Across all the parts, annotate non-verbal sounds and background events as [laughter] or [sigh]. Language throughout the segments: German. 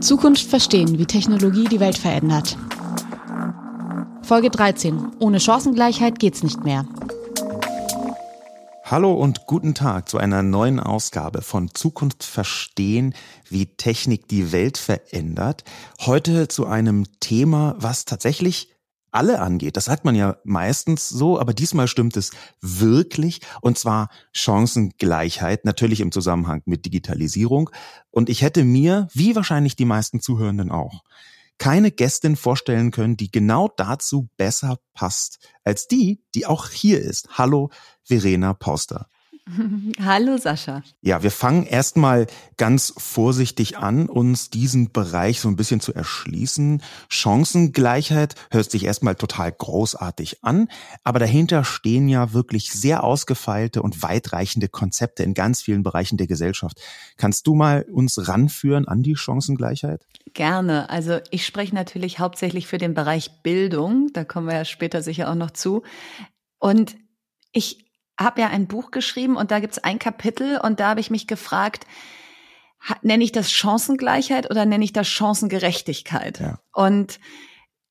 Zukunft verstehen, wie Technologie die Welt verändert. Folge 13. Ohne Chancengleichheit geht's nicht mehr. Hallo und guten Tag zu einer neuen Ausgabe von Zukunft verstehen, wie Technik die Welt verändert. Heute zu einem Thema, was tatsächlich alle angeht. Das sagt man ja meistens so, aber diesmal stimmt es wirklich. Und zwar Chancengleichheit, natürlich im Zusammenhang mit Digitalisierung. Und ich hätte mir, wie wahrscheinlich die meisten Zuhörenden auch, keine Gästin vorstellen können, die genau dazu besser passt als die, die auch hier ist. Hallo, Verena Pauster. [laughs] Hallo Sascha. Ja, wir fangen erstmal ganz vorsichtig an, uns diesen Bereich so ein bisschen zu erschließen. Chancengleichheit hört sich erstmal total großartig an, aber dahinter stehen ja wirklich sehr ausgefeilte und weitreichende Konzepte in ganz vielen Bereichen der Gesellschaft. Kannst du mal uns ranführen an die Chancengleichheit? Gerne. Also ich spreche natürlich hauptsächlich für den Bereich Bildung, da kommen wir ja später sicher auch noch zu. Und ich habe ja ein Buch geschrieben und da gibt's ein Kapitel und da habe ich mich gefragt, nenne ich das Chancengleichheit oder nenne ich das Chancengerechtigkeit? Ja. Und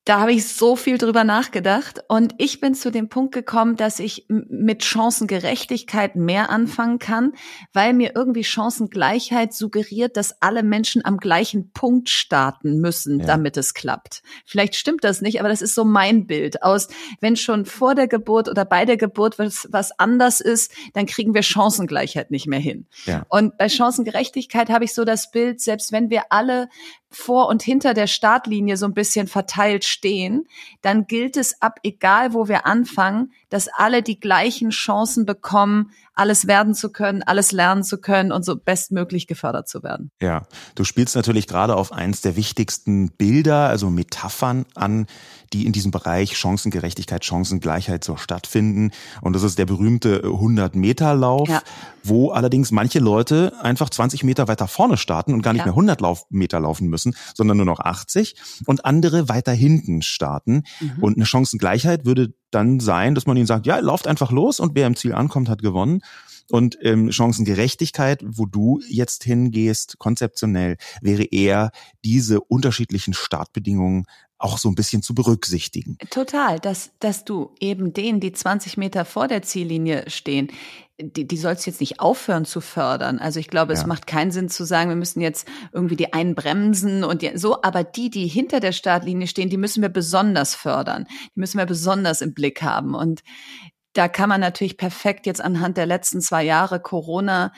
da habe ich so viel drüber nachgedacht und ich bin zu dem Punkt gekommen, dass ich mit Chancengerechtigkeit mehr anfangen kann, weil mir irgendwie Chancengleichheit suggeriert, dass alle Menschen am gleichen Punkt starten müssen, ja. damit es klappt. Vielleicht stimmt das nicht, aber das ist so mein Bild aus, wenn schon vor der Geburt oder bei der Geburt was, was anders ist, dann kriegen wir Chancengleichheit nicht mehr hin. Ja. Und bei Chancengerechtigkeit habe ich so das Bild, selbst wenn wir alle vor und hinter der Startlinie so ein bisschen verteilt stehen, dann gilt es ab, egal wo wir anfangen, dass alle die gleichen Chancen bekommen, alles werden zu können, alles lernen zu können und so bestmöglich gefördert zu werden. Ja, du spielst natürlich gerade auf eins der wichtigsten Bilder, also Metaphern an, die in diesem Bereich Chancengerechtigkeit, Chancengleichheit so stattfinden. Und das ist der berühmte 100-Meter-Lauf, ja. wo allerdings manche Leute einfach 20 Meter weiter vorne starten und gar nicht ja. mehr 100 Lauf Meter laufen müssen, sondern nur noch 80 und andere weiter hinten starten. Mhm. Und eine Chancengleichheit würde dann sein, dass man ihnen sagt, ja, lauft einfach los und wer im Ziel ankommt, hat gewonnen. Und ähm, Chancengerechtigkeit, wo du jetzt hingehst, konzeptionell, wäre eher diese unterschiedlichen Startbedingungen auch so ein bisschen zu berücksichtigen. Total, dass, dass du eben denen, die 20 Meter vor der Ziellinie stehen, die, die sollst jetzt nicht aufhören zu fördern. Also ich glaube, ja. es macht keinen Sinn zu sagen, wir müssen jetzt irgendwie die einen bremsen und die, so, aber die, die hinter der Startlinie stehen, die müssen wir besonders fördern. Die müssen wir besonders im Blick haben. Und da kann man natürlich perfekt jetzt anhand der letzten zwei Jahre Corona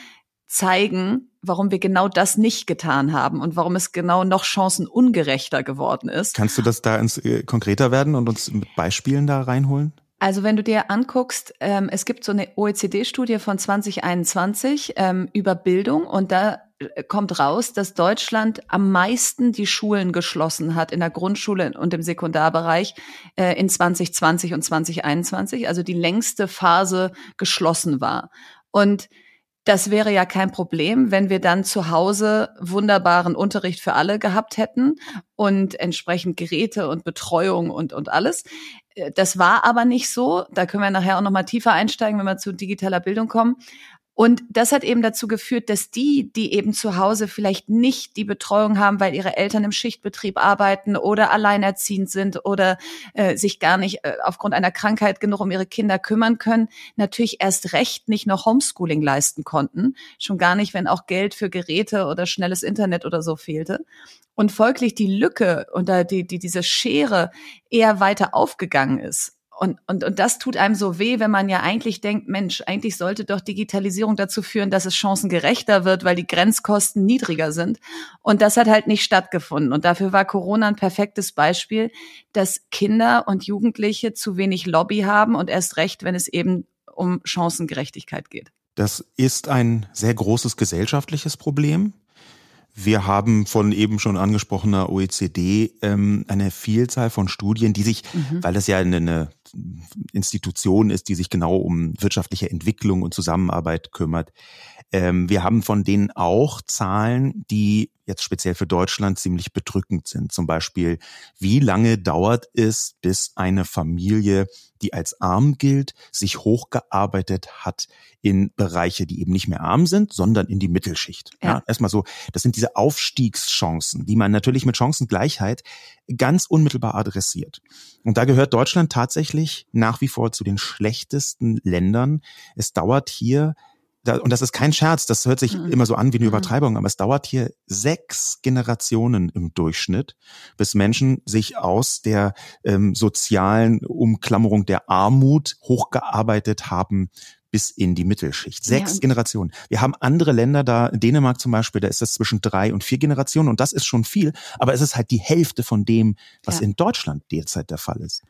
zeigen, warum wir genau das nicht getan haben und warum es genau noch chancenungerechter geworden ist. Kannst du das da ins äh, konkreter werden und uns mit Beispielen da reinholen? Also wenn du dir anguckst, ähm, es gibt so eine OECD-Studie von 2021 ähm, über Bildung und da äh, kommt raus, dass Deutschland am meisten die Schulen geschlossen hat in der Grundschule und im Sekundarbereich äh, in 2020 und 2021, also die längste Phase geschlossen war. Und das wäre ja kein Problem, wenn wir dann zu Hause wunderbaren Unterricht für alle gehabt hätten und entsprechend Geräte und Betreuung und, und alles. Äh, das war aber nicht so. Da können wir nachher auch noch mal tiefer einsteigen, wenn wir zu digitaler Bildung kommen. Und das hat eben dazu geführt, dass die, die eben zu Hause vielleicht nicht die Betreuung haben, weil ihre Eltern im Schichtbetrieb arbeiten oder alleinerziehend sind oder äh, sich gar nicht äh, aufgrund einer Krankheit genug um ihre Kinder kümmern können, natürlich erst recht nicht noch Homeschooling leisten konnten. Schon gar nicht, wenn auch Geld für Geräte oder schnelles Internet oder so fehlte. Und folglich die Lücke oder die, die, diese Schere eher weiter aufgegangen ist. Und, und, und das tut einem so weh, wenn man ja eigentlich denkt, Mensch, eigentlich sollte doch Digitalisierung dazu führen, dass es chancengerechter wird, weil die Grenzkosten niedriger sind. Und das hat halt nicht stattgefunden. Und dafür war Corona ein perfektes Beispiel, dass Kinder und Jugendliche zu wenig Lobby haben und erst recht, wenn es eben um Chancengerechtigkeit geht. Das ist ein sehr großes gesellschaftliches Problem. Wir haben von eben schon angesprochener OECD ähm, eine Vielzahl von Studien, die sich, mhm. weil das ja eine, eine Institution ist, die sich genau um wirtschaftliche Entwicklung und Zusammenarbeit kümmert, Ähm, wir haben von denen auch Zahlen, die jetzt speziell für Deutschland ziemlich bedrückend sind. Zum Beispiel, wie lange dauert es, bis eine Familie, die als arm gilt, sich hochgearbeitet hat in Bereiche, die eben nicht mehr arm sind, sondern in die Mittelschicht. Ja. ja erstmal so, das sind diese Aufstiegschancen, die man natürlich mit Chancengleichheit ganz unmittelbar adressiert. Und da gehört Deutschland tatsächlich nach wie vor zu den schlechtesten Ländern. Es dauert hier da, und das ist kein Scherz, das hört sich mhm. immer so an wie eine mhm. Übertreibung, aber es dauert hier sechs Generationen im Durchschnitt, bis Menschen sich aus der ähm, sozialen Umklammerung der Armut hochgearbeitet haben bis in die Mittelschicht. Sechs ja. Generationen. Wir haben andere Länder da, Dänemark zum Beispiel, da ist das zwischen drei und vier Generationen und das ist schon viel, aber es ist halt die Hälfte von dem, was ja. in Deutschland derzeit der Fall ist.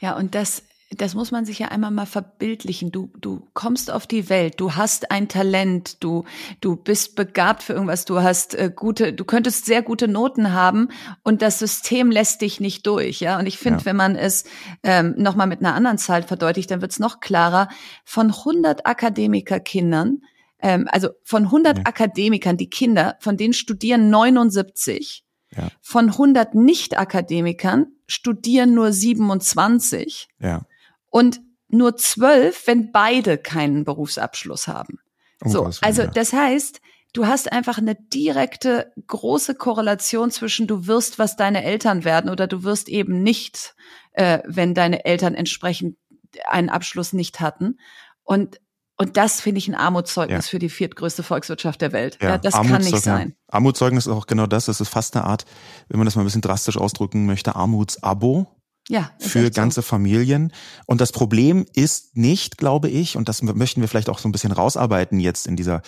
Ja, und das das muss man sich ja einmal mal verbildlichen. Du, du kommst auf die Welt, du hast ein Talent, du, du bist begabt für irgendwas, du hast äh, gute, du könntest sehr gute Noten haben und das System lässt dich nicht durch, ja. Und ich finde, ja. wenn man es ähm, nochmal mit einer anderen Zahl verdeutlicht, dann wird es noch klarer. Von 100 Akademikerkindern, ähm, also von 100 ja. Akademikern, die Kinder, von denen studieren 79. Ja. Von 100 Nicht-Akademikern studieren nur 27. Ja und nur zwölf, wenn beide keinen Berufsabschluss haben. Oh, so, also das heißt, du hast einfach eine direkte große Korrelation zwischen du wirst, was deine Eltern werden oder du wirst eben nicht, äh, wenn deine Eltern entsprechend einen Abschluss nicht hatten. Und und das finde ich ein Armutszeugnis ja. für die viertgrößte Volkswirtschaft der Welt. Ja, das kann nicht sein. Armutszeugnis ist auch genau das. Das ist fast eine Art, wenn man das mal ein bisschen drastisch ausdrücken möchte, Armutsabo. Ja, für ganze so. Familien. Und das Problem ist nicht, glaube ich, und das möchten wir vielleicht auch so ein bisschen rausarbeiten jetzt in dieser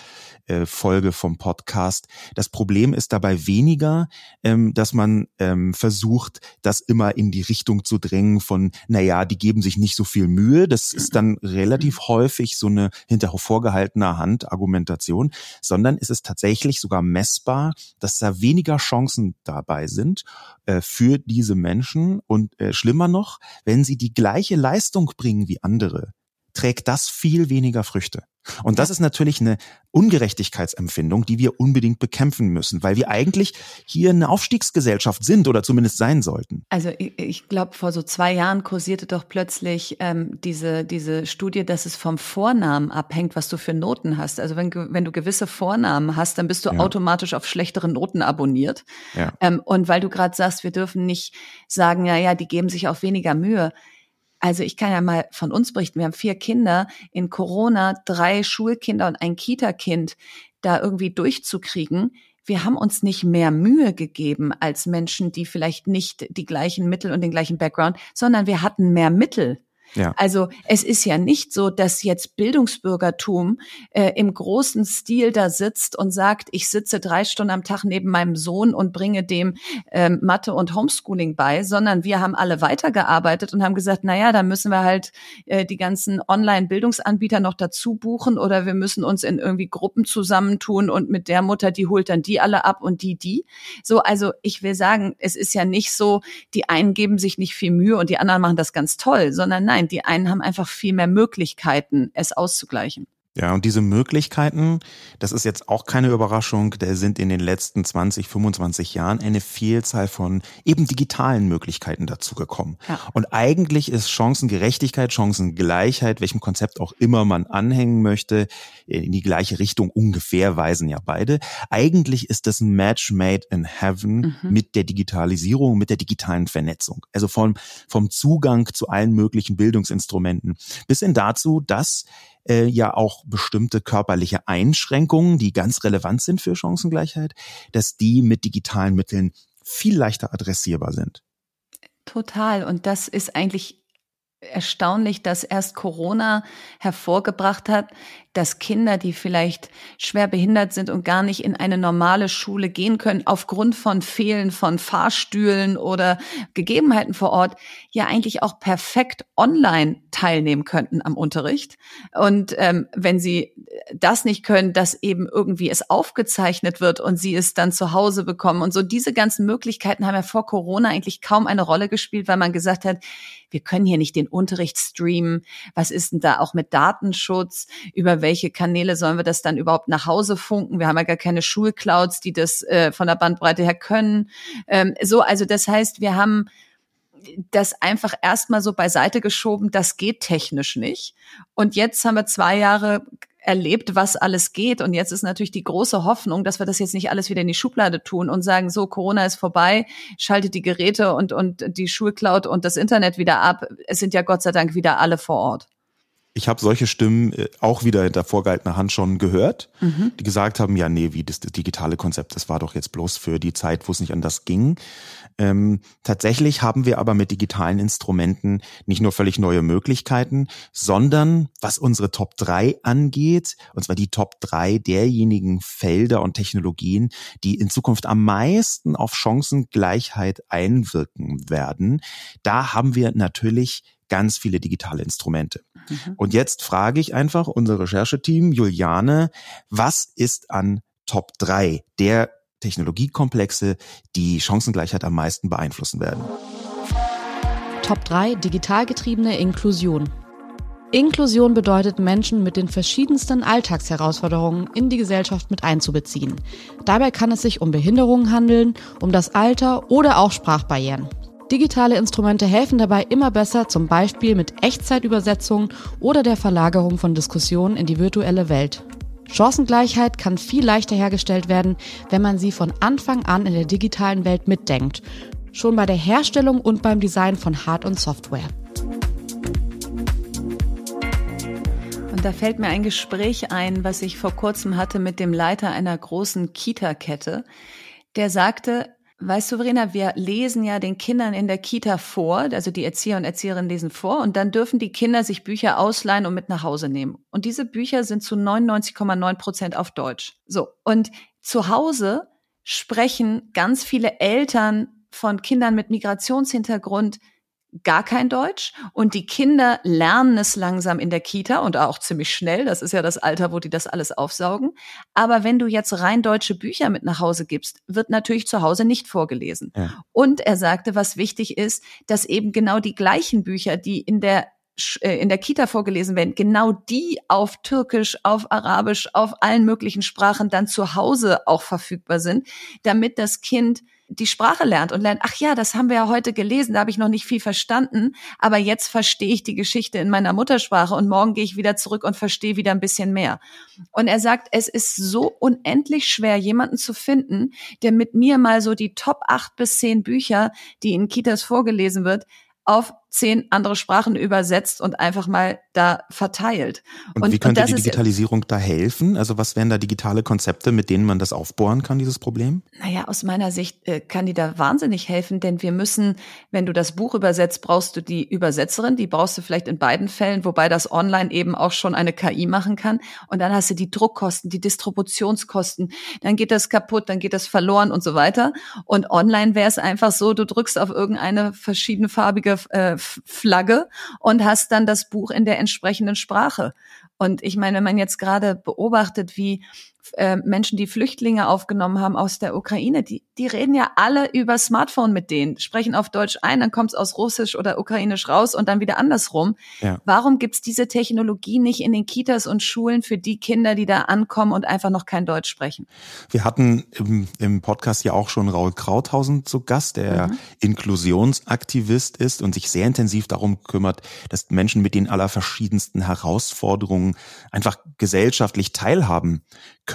äh, Folge vom Podcast. Das Problem ist dabei weniger, ähm, dass man ähm, versucht, das immer in die Richtung zu drängen von, naja, die geben sich nicht so viel Mühe. Das ist dann relativ häufig so eine hinter vorgehaltener Hand Argumentation, sondern es ist tatsächlich sogar messbar, dass da weniger Chancen dabei sind äh, für diese Menschen und äh, schlimmer noch, wenn sie die gleiche Leistung bringen wie andere, trägt das viel weniger Früchte. Und das ist natürlich eine Ungerechtigkeitsempfindung, die wir unbedingt bekämpfen müssen, weil wir eigentlich hier eine Aufstiegsgesellschaft sind oder zumindest sein sollten. Also ich, ich glaube, vor so zwei Jahren kursierte doch plötzlich ähm, diese, diese Studie, dass es vom Vornamen abhängt, was du für Noten hast. Also wenn, wenn du gewisse Vornamen hast, dann bist du ja. automatisch auf schlechtere Noten abonniert. Ja. Ähm, und weil du gerade sagst, wir dürfen nicht sagen, ja, ja, die geben sich auch weniger Mühe also ich kann ja mal von uns berichten. Wir haben vier Kinder in Corona, drei Schulkinder und ein Kita-Kind da irgendwie durchzukriegen. Wir haben uns nicht mehr Mühe gegeben als Menschen, die vielleicht nicht die gleichen Mittel und den gleichen Background, sondern wir hatten mehr Mittel. Ja. Also es ist ja nicht so, dass jetzt Bildungsbürgertum äh, im großen Stil da sitzt und sagt, ich sitze drei Stunden am Tag neben meinem Sohn und bringe dem ähm, Mathe und Homeschooling bei, sondern wir haben alle weitergearbeitet und haben gesagt, na ja, dann müssen wir halt äh, die ganzen Online-Bildungsanbieter noch dazu buchen oder wir müssen uns in irgendwie Gruppen zusammentun und mit der Mutter, die holt dann die alle ab und die die. So, also ich will sagen, es ist ja nicht so, die einen geben sich nicht viel Mühe und die anderen machen das ganz toll, sondern Nein, die einen haben einfach viel mehr Möglichkeiten, es auszugleichen. Ja, und diese Möglichkeiten, das ist jetzt auch keine Überraschung, da sind in den letzten 20, 25 Jahren eine Vielzahl von eben digitalen Möglichkeiten dazugekommen. Ja. Und eigentlich ist Chancengerechtigkeit, Chancengleichheit, welchem Konzept auch immer man anhängen möchte, in die gleiche Richtung ungefähr weisen ja beide. Eigentlich ist das ein Match made in heaven mhm. mit der Digitalisierung, mit der digitalen Vernetzung. Also vom, vom Zugang zu allen möglichen Bildungsinstrumenten bis hin dazu, dass äh, ja auch bestimmte körperliche Einschränkungen, die ganz relevant sind für Chancengleichheit, dass die mit digitalen Mitteln viel leichter adressierbar sind. Total. Und das ist eigentlich erstaunlich, dass erst Corona hervorgebracht hat, dass Kinder, die vielleicht schwer behindert sind und gar nicht in eine normale Schule gehen können, aufgrund von Fehlen von Fahrstühlen oder Gegebenheiten vor Ort, ja eigentlich auch perfekt online teilnehmen könnten am Unterricht. Und ähm, wenn sie das nicht können, dass eben irgendwie es aufgezeichnet wird und sie es dann zu Hause bekommen. Und so diese ganzen Möglichkeiten haben ja vor Corona eigentlich kaum eine Rolle gespielt, weil man gesagt hat, wir können hier nicht den Unterricht streamen. Was ist denn da auch mit Datenschutz? Über welche Kanäle sollen wir das dann überhaupt nach Hause funken? Wir haben ja gar keine Schulclouds, die das äh, von der Bandbreite her können. Ähm, so, also das heißt, wir haben das einfach erstmal so beiseite geschoben, das geht technisch nicht. Und jetzt haben wir zwei Jahre erlebt, was alles geht. Und jetzt ist natürlich die große Hoffnung, dass wir das jetzt nicht alles wieder in die Schublade tun und sagen, so, Corona ist vorbei, schaltet die Geräte und, und die Schulcloud und das Internet wieder ab. Es sind ja Gott sei Dank wieder alle vor Ort. Ich habe solche Stimmen äh, auch wieder hinter vorgehaltener Hand schon gehört, mhm. die gesagt haben, ja, nee, wie das, das, digitale Konzept, das war doch jetzt bloß für die Zeit, wo es nicht anders ging. Ähm, tatsächlich haben wir aber mit digitalen Instrumenten nicht nur völlig neue Möglichkeiten, sondern was unsere Top 3 angeht, und zwar die Top 3 derjenigen Felder und Technologien, die in Zukunft am meisten auf Chancengleichheit einwirken werden, da haben wir natürlich ganz viele digitale Instrumente. Mhm. Und jetzt frage ich einfach unser Rechercheteam, Juliane, was ist an Top 3 der Technologiekomplexe, die Chancengleichheit am meisten beeinflussen werden? Top 3 digital getriebene Inklusion. Inklusion bedeutet, Menschen mit den verschiedensten Alltagsherausforderungen in die Gesellschaft mit einzubeziehen. Dabei kann es sich um Behinderungen handeln, um das Alter oder auch Sprachbarrieren. Digitale Instrumente helfen dabei immer besser, zum Beispiel mit Echtzeitübersetzung oder der Verlagerung von Diskussionen in die virtuelle Welt. Chancengleichheit kann viel leichter hergestellt werden, wenn man sie von Anfang an in der digitalen Welt mitdenkt, schon bei der Herstellung und beim Design von Hard- und Software. Und da fällt mir ein Gespräch ein, was ich vor kurzem hatte mit dem Leiter einer großen Kita-Kette. Der sagte, Weißt du, Verena, wir lesen ja den Kindern in der Kita vor, also die Erzieher und Erzieherinnen lesen vor und dann dürfen die Kinder sich Bücher ausleihen und mit nach Hause nehmen. Und diese Bücher sind zu 99,9 Prozent auf Deutsch. So. Und zu Hause sprechen ganz viele Eltern von Kindern mit Migrationshintergrund gar kein Deutsch und die Kinder lernen es langsam in der Kita und auch ziemlich schnell. Das ist ja das Alter, wo die das alles aufsaugen. Aber wenn du jetzt rein deutsche Bücher mit nach Hause gibst, wird natürlich zu Hause nicht vorgelesen. Ja. Und er sagte, was wichtig ist, dass eben genau die gleichen Bücher, die in der äh, in der Kita vorgelesen werden, genau die auf Türkisch, auf Arabisch, auf allen möglichen Sprachen dann zu Hause auch verfügbar sind, damit das Kind die Sprache lernt und lernt, ach ja, das haben wir ja heute gelesen, da habe ich noch nicht viel verstanden, aber jetzt verstehe ich die Geschichte in meiner Muttersprache und morgen gehe ich wieder zurück und verstehe wieder ein bisschen mehr. Und er sagt, es ist so unendlich schwer, jemanden zu finden, der mit mir mal so die Top acht bis zehn Bücher, die in Kitas vorgelesen wird, auf zehn andere Sprachen übersetzt und einfach mal da verteilt. Und, und wie könnte und die Digitalisierung ist, da helfen? Also was wären da digitale Konzepte, mit denen man das aufbohren kann, dieses Problem? Naja, aus meiner Sicht äh, kann die da wahnsinnig helfen, denn wir müssen, wenn du das Buch übersetzt, brauchst du die Übersetzerin, die brauchst du vielleicht in beiden Fällen, wobei das online eben auch schon eine KI machen kann. Und dann hast du die Druckkosten, die Distributionskosten, dann geht das kaputt, dann geht das verloren und so weiter. Und online wäre es einfach so, du drückst auf irgendeine verschiedenfarbige äh, Flagge und hast dann das Buch in der entsprechenden Sprache. Und ich meine, wenn man jetzt gerade beobachtet, wie äh, Menschen, die Flüchtlinge aufgenommen haben aus der Ukraine, die, die reden ja alle über Smartphone mit denen, sprechen auf Deutsch ein, dann kommt es aus Russisch oder Ukrainisch raus und dann wieder andersrum. Ja. Warum gibt's diese Technologie nicht in den Kitas und Schulen für die Kinder, die da ankommen und einfach noch kein Deutsch sprechen? Wir hatten im, im Podcast ja auch schon Raul Krauthausen zu Gast, der mhm. Inklusionsaktivist ist und sich sehr intensiv darum kümmert, dass Menschen mit den allerverschiedensten Herausforderungen einfach gesellschaftlich teilhaben können.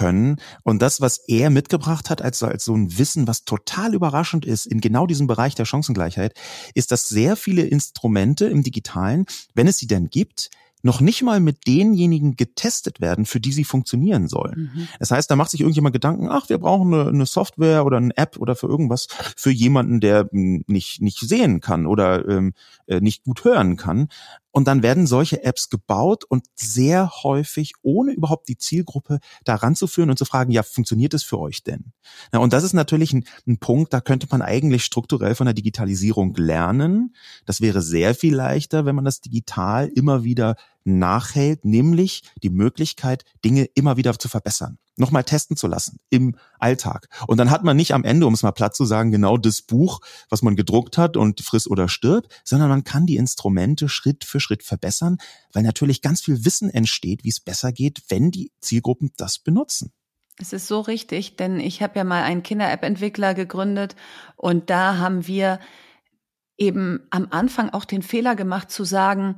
Und das, was er mitgebracht hat, als, als so ein Wissen, was total überraschend ist, in genau diesem Bereich der Chancengleichheit, ist, dass sehr viele Instrumente im Digitalen, wenn es sie denn gibt, noch nicht mal mit denjenigen getestet werden, für die sie funktionieren sollen. Mhm. Das heißt, da macht sich irgendjemand Gedanken, ach, wir brauchen eine, eine, Software oder eine App oder für irgendwas für jemanden, der hm, nicht, nicht sehen kann oder ähm, äh, nicht gut hören kann. Und dann werden solche Apps gebaut und sehr häufig, ohne überhaupt die Zielgruppe daran zu führen und zu fragen, ja, funktioniert es für euch denn? Ja, und das ist natürlich ein, ein, Punkt, da könnte man eigentlich strukturell von der Digitalisierung lernen. Das wäre sehr viel leichter, wenn man das digital immer wieder nachhält, nämlich die Möglichkeit, Dinge immer wieder zu verbessern nochmal testen zu lassen im Alltag. Und dann hat man nicht am Ende, um es mal platt zu sagen, genau das Buch, was man gedruckt hat und friss oder stirb, sondern man kann die Instrumente Schritt für Schritt verbessern, weil natürlich ganz viel Wissen entsteht, wie es besser geht, wenn die Zielgruppen das benutzen. Es ist so richtig, denn ich habe ja mal einen Kinder-App-Entwickler gegründet und da haben wir eben am Anfang auch den Fehler gemacht zu sagen,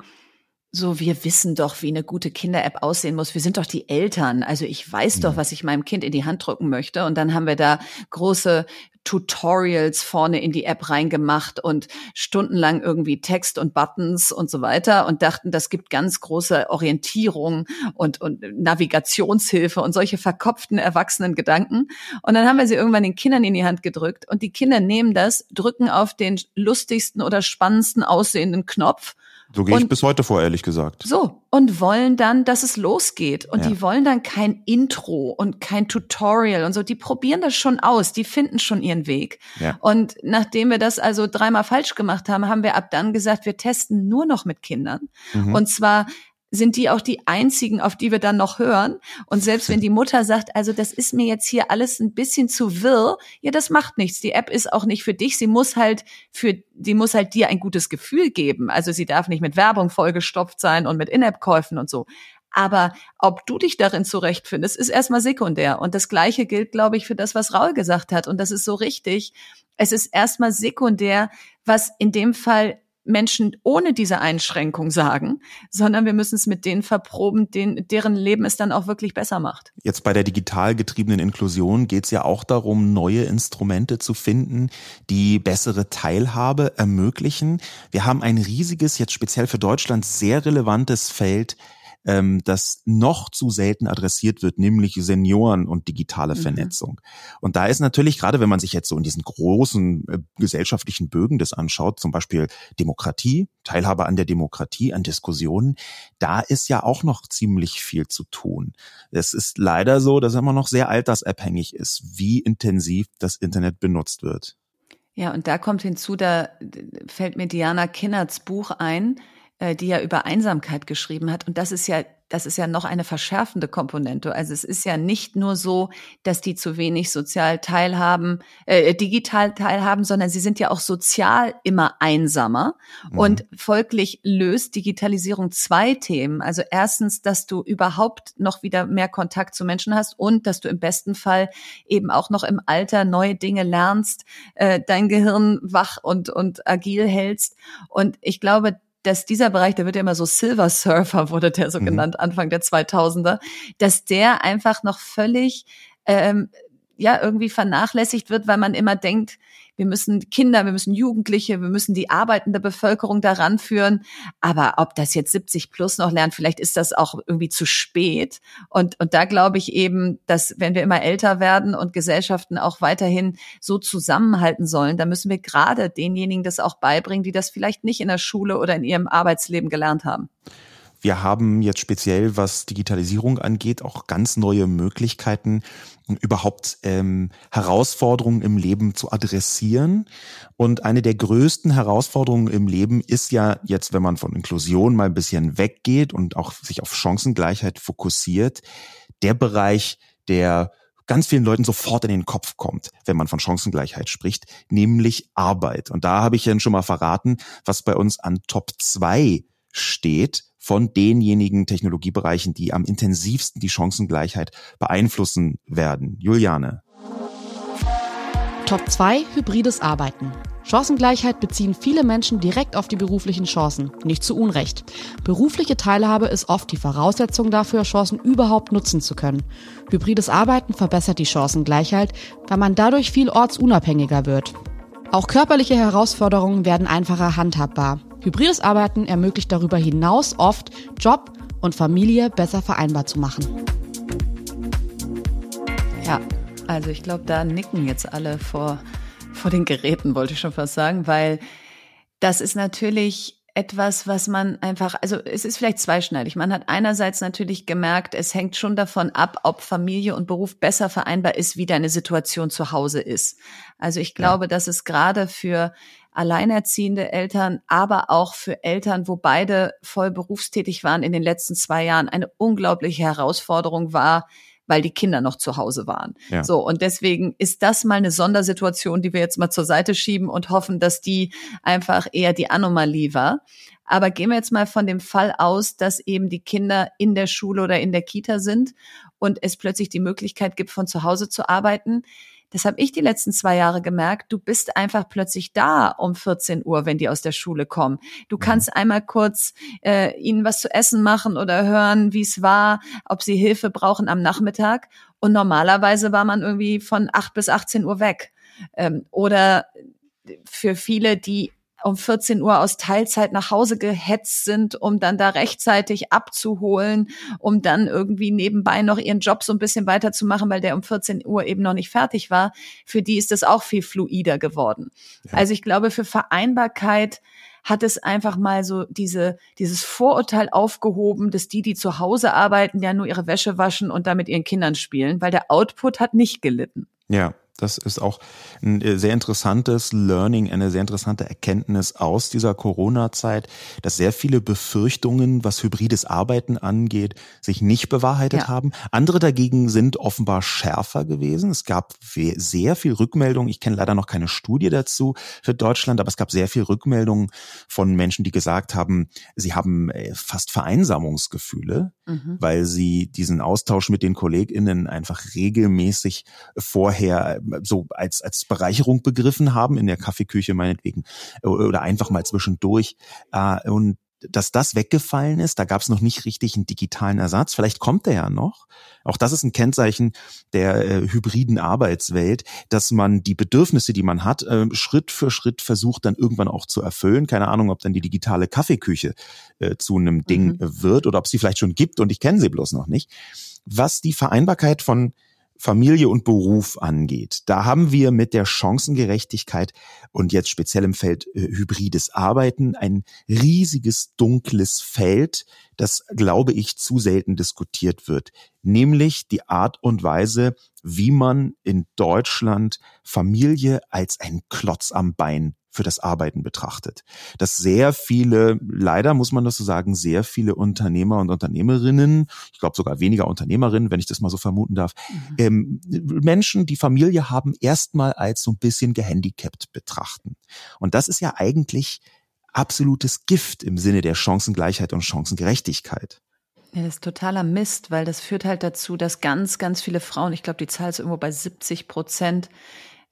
so, wir wissen doch, wie eine gute Kinder-App aussehen muss. Wir sind doch die Eltern. Also ich weiß doch, was ich meinem Kind in die Hand drücken möchte. Und dann haben wir da große Tutorials vorne in die App reingemacht und stundenlang irgendwie Text und Buttons und so weiter und dachten, das gibt ganz große Orientierung und, und Navigationshilfe und solche verkopften erwachsenen Gedanken. Und dann haben wir sie irgendwann den Kindern in die Hand gedrückt und die Kinder nehmen das, drücken auf den lustigsten oder spannendsten aussehenden Knopf so gehe ich bis heute vor, ehrlich gesagt. So, und wollen dann, dass es losgeht. Und ja. die wollen dann kein Intro und kein Tutorial und so. Die probieren das schon aus, die finden schon ihren Weg. Ja. Und nachdem wir das also dreimal falsch gemacht haben, haben wir ab dann gesagt, wir testen nur noch mit Kindern. Mhm. Und zwar sind die auch die einzigen, auf die wir dann noch hören. Und selbst wenn die Mutter sagt, also das ist mir jetzt hier alles ein bisschen zu wirr, ja, das macht nichts. Die App ist auch nicht für dich. Sie muss halt für, die muss halt dir ein gutes Gefühl geben. Also sie darf nicht mit Werbung vollgestopft sein und mit In-App-Käufen und so. Aber ob du dich darin zurechtfindest, ist erstmal sekundär. Und das Gleiche gilt, glaube ich, für das, was Raul gesagt hat. Und das ist so richtig. Es ist erstmal sekundär, was in dem Fall Menschen ohne diese Einschränkung sagen, sondern wir müssen es mit denen verproben, denen, deren Leben es dann auch wirklich besser macht. Jetzt bei der digital getriebenen Inklusion geht es ja auch darum, neue Instrumente zu finden, die bessere Teilhabe ermöglichen. Wir haben ein riesiges, jetzt speziell für Deutschland sehr relevantes Feld ähm, das noch zu selten adressiert wird, nämlich Senioren und digitale mhm. Vernetzung. Und da ist natürlich, gerade wenn man sich jetzt so in diesen großen äh, gesellschaftlichen Bögen das anschaut, zum Beispiel Demokratie, Teilhabe an der Demokratie, an Diskussionen, da ist ja auch noch ziemlich viel zu tun. Es ist leider so, dass immer noch sehr altersabhängig ist, wie intensiv das Internet benutzt wird. Ja, und da kommt hinzu, da fällt mir Diana Kinnerts Buch ein, die ja über Einsamkeit geschrieben hat. Und das ist ja, das ist ja noch eine verschärfende Komponente. Also es ist ja nicht nur so, dass die zu wenig sozial teilhaben, äh, digital teilhaben, sondern sie sind ja auch sozial immer einsamer. Mhm. Und folglich löst Digitalisierung zwei Themen. Also erstens, dass du überhaupt noch wieder mehr Kontakt zu Menschen hast und dass du im besten Fall eben auch noch im Alter neue Dinge lernst, äh, dein Gehirn wach und, und agil hältst. Und ich glaube, dass dieser Bereich, der wird ja immer so Silver Surfer, [laughs] wurde der so mhm. genannt, Anfang der 2000er, dass der einfach noch völlig ähm, ja irgendwie vernachlässigt wird, weil man immer denkt, wir müssen Kinder, wir müssen Jugendliche, wir müssen die arbeitende Bevölkerung daran führen. Aber ob das jetzt 70 plus noch lernt, vielleicht ist das auch irgendwie zu spät. Und, und da glaube ich eben, dass wenn wir immer älter werden und Gesellschaften auch weiterhin so zusammenhalten sollen, dann müssen wir gerade denjenigen das auch beibringen, die das vielleicht nicht in der Schule oder in ihrem Arbeitsleben gelernt haben. Wir haben jetzt speziell, was Digitalisierung angeht, auch ganz neue Möglichkeiten, überhaupt ähm, Herausforderungen im Leben zu adressieren. Und eine der größten Herausforderungen im Leben ist ja jetzt, wenn man von Inklusion mal ein bisschen weggeht und auch sich auf Chancengleichheit fokussiert, der Bereich, der ganz vielen Leuten sofort in den Kopf kommt, wenn man von Chancengleichheit spricht, nämlich Arbeit. Und da habe ich ja schon mal verraten, was bei uns an Top 2 steht von denjenigen Technologiebereichen, die am intensivsten die Chancengleichheit beeinflussen werden. Juliane. Top 2 Hybrides Arbeiten. Chancengleichheit beziehen viele Menschen direkt auf die beruflichen Chancen, nicht zu Unrecht. Berufliche Teilhabe ist oft die Voraussetzung dafür, Chancen überhaupt nutzen zu können. Hybrides Arbeiten verbessert die Chancengleichheit, weil man dadurch viel ortsunabhängiger wird. Auch körperliche Herausforderungen werden einfacher handhabbar. Hybrides Arbeiten ermöglicht darüber hinaus oft, Job und Familie besser vereinbar zu machen. Ja, also ich glaube, da nicken jetzt alle vor, vor den Geräten, wollte ich schon fast sagen, weil das ist natürlich etwas, was man einfach, also es ist vielleicht zweischneidig. Man hat einerseits natürlich gemerkt, es hängt schon davon ab, ob Familie und Beruf besser vereinbar ist, wie deine Situation zu Hause ist. Also ich glaube, ja. dass es gerade für alleinerziehende Eltern, aber auch für Eltern, wo beide voll berufstätig waren in den letzten zwei Jahren, eine unglaubliche Herausforderung war, weil die Kinder noch zu Hause waren. Ja. So, und deswegen ist das mal eine Sondersituation, die wir jetzt mal zur Seite schieben und hoffen, dass die einfach eher die Anomalie war. Aber gehen wir jetzt mal von dem Fall aus, dass eben die Kinder in der Schule oder in der Kita sind und es plötzlich die Möglichkeit gibt, von zu Hause zu arbeiten das habe ich die letzten zwei Jahre gemerkt. Du bist einfach plötzlich da um 14 Uhr, wenn die aus der Schule kommen. Du mhm. kannst einmal kurz äh, ihnen was zu essen machen oder hören, wie es war, ob sie Hilfe brauchen am Nachmittag. Und normalerweise war man irgendwie von 8 bis 18 Uhr weg. Ähm, oder für viele, die um 14 Uhr aus Teilzeit nach Hause gehetzt sind, um dann da rechtzeitig abzuholen, um dann irgendwie nebenbei noch ihren Job so ein bisschen weiterzumachen, weil der um 14 Uhr eben noch nicht fertig war. Für die ist das auch viel fluider geworden. Ja. Also ich glaube, für Vereinbarkeit hat es einfach mal so diese, dieses Vorurteil aufgehoben, dass die, die zu Hause arbeiten, ja nur ihre Wäsche waschen und da mit ihren Kindern spielen, weil der Output hat nicht gelitten. Ja, das ist auch ein äh, sehr interessantes Learning, eine sehr interessante Erkenntnis aus dieser Corona-Zeit, dass sehr viele Befürchtungen, was hybrides Arbeiten angeht, sich nicht bewahrheitet ja. haben. Andere dagegen sind offenbar schärfer gewesen. Es gab sehr viel Rückmeldungen. Ich kenne leider noch keine Studie dazu für Deutschland, aber es gab sehr viel Rückmeldungen von Menschen, die gesagt haben, sie haben äh, fast Vereinsamungsgefühle, mhm. weil sie diesen Austausch mit den KollegInnen einfach regelmäßig vorher so als, als Bereicherung begriffen haben, in der Kaffeeküche meinetwegen, oder einfach mal zwischendurch. Äh, und dass das weggefallen ist, da gab es noch nicht richtig einen digitalen Ersatz. Vielleicht kommt der ja noch. Auch das ist ein Kennzeichen der äh, hybriden Arbeitswelt, dass man die Bedürfnisse, die man hat, äh, Schritt für Schritt versucht dann irgendwann auch zu erfüllen. Keine Ahnung, ob dann die digitale Kaffeeküche äh, zu einem Ding mhm. wird oder ob es sie vielleicht schon gibt und ich kenne sie bloß noch nicht. Was die Vereinbarkeit von Familie und Beruf angeht, da haben wir mit der Chancengerechtigkeit und jetzt speziell im Feld äh, hybrides Arbeiten ein riesiges dunkles Feld, das, glaube ich, zu selten diskutiert wird, nämlich die Art und Weise, wie man in Deutschland Familie als ein Klotz am Bein für das Arbeiten betrachtet. Dass sehr viele, leider muss man das so sagen, sehr viele Unternehmer und Unternehmerinnen, ich glaube sogar weniger Unternehmerinnen, wenn ich das mal so vermuten darf, mhm. ähm, Menschen, die Familie haben, erstmal als so ein bisschen gehandicapt betrachten. Und das ist ja eigentlich absolutes Gift im Sinne der Chancengleichheit und Chancengerechtigkeit. Ja, das ist totaler Mist, weil das führt halt dazu, dass ganz, ganz viele Frauen, ich glaube, die Zahl ist irgendwo bei 70 Prozent,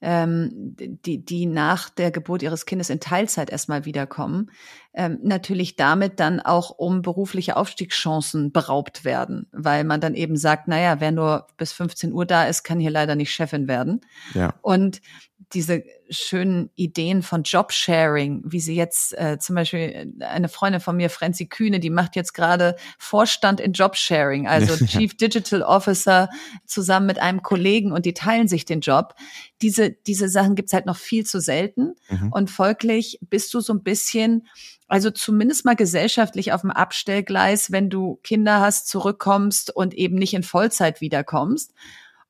ähm, die, die nach der Geburt ihres Kindes in Teilzeit erstmal wiederkommen, ähm, natürlich damit dann auch um berufliche Aufstiegschancen beraubt werden, weil man dann eben sagt, naja, wer nur bis 15 Uhr da ist, kann hier leider nicht Chefin werden. Ja. Und diese schönen Ideen von Jobsharing, wie sie jetzt äh, zum Beispiel eine Freundin von mir, Franzi Kühne, die macht jetzt gerade Vorstand in Jobsharing, also [laughs] Chief Digital Officer zusammen mit einem Kollegen und die teilen sich den Job. Diese, diese Sachen gibt's halt noch viel zu selten mhm. und folglich bist du so ein bisschen also zumindest mal gesellschaftlich auf dem Abstellgleis, wenn du Kinder hast, zurückkommst und eben nicht in Vollzeit wiederkommst.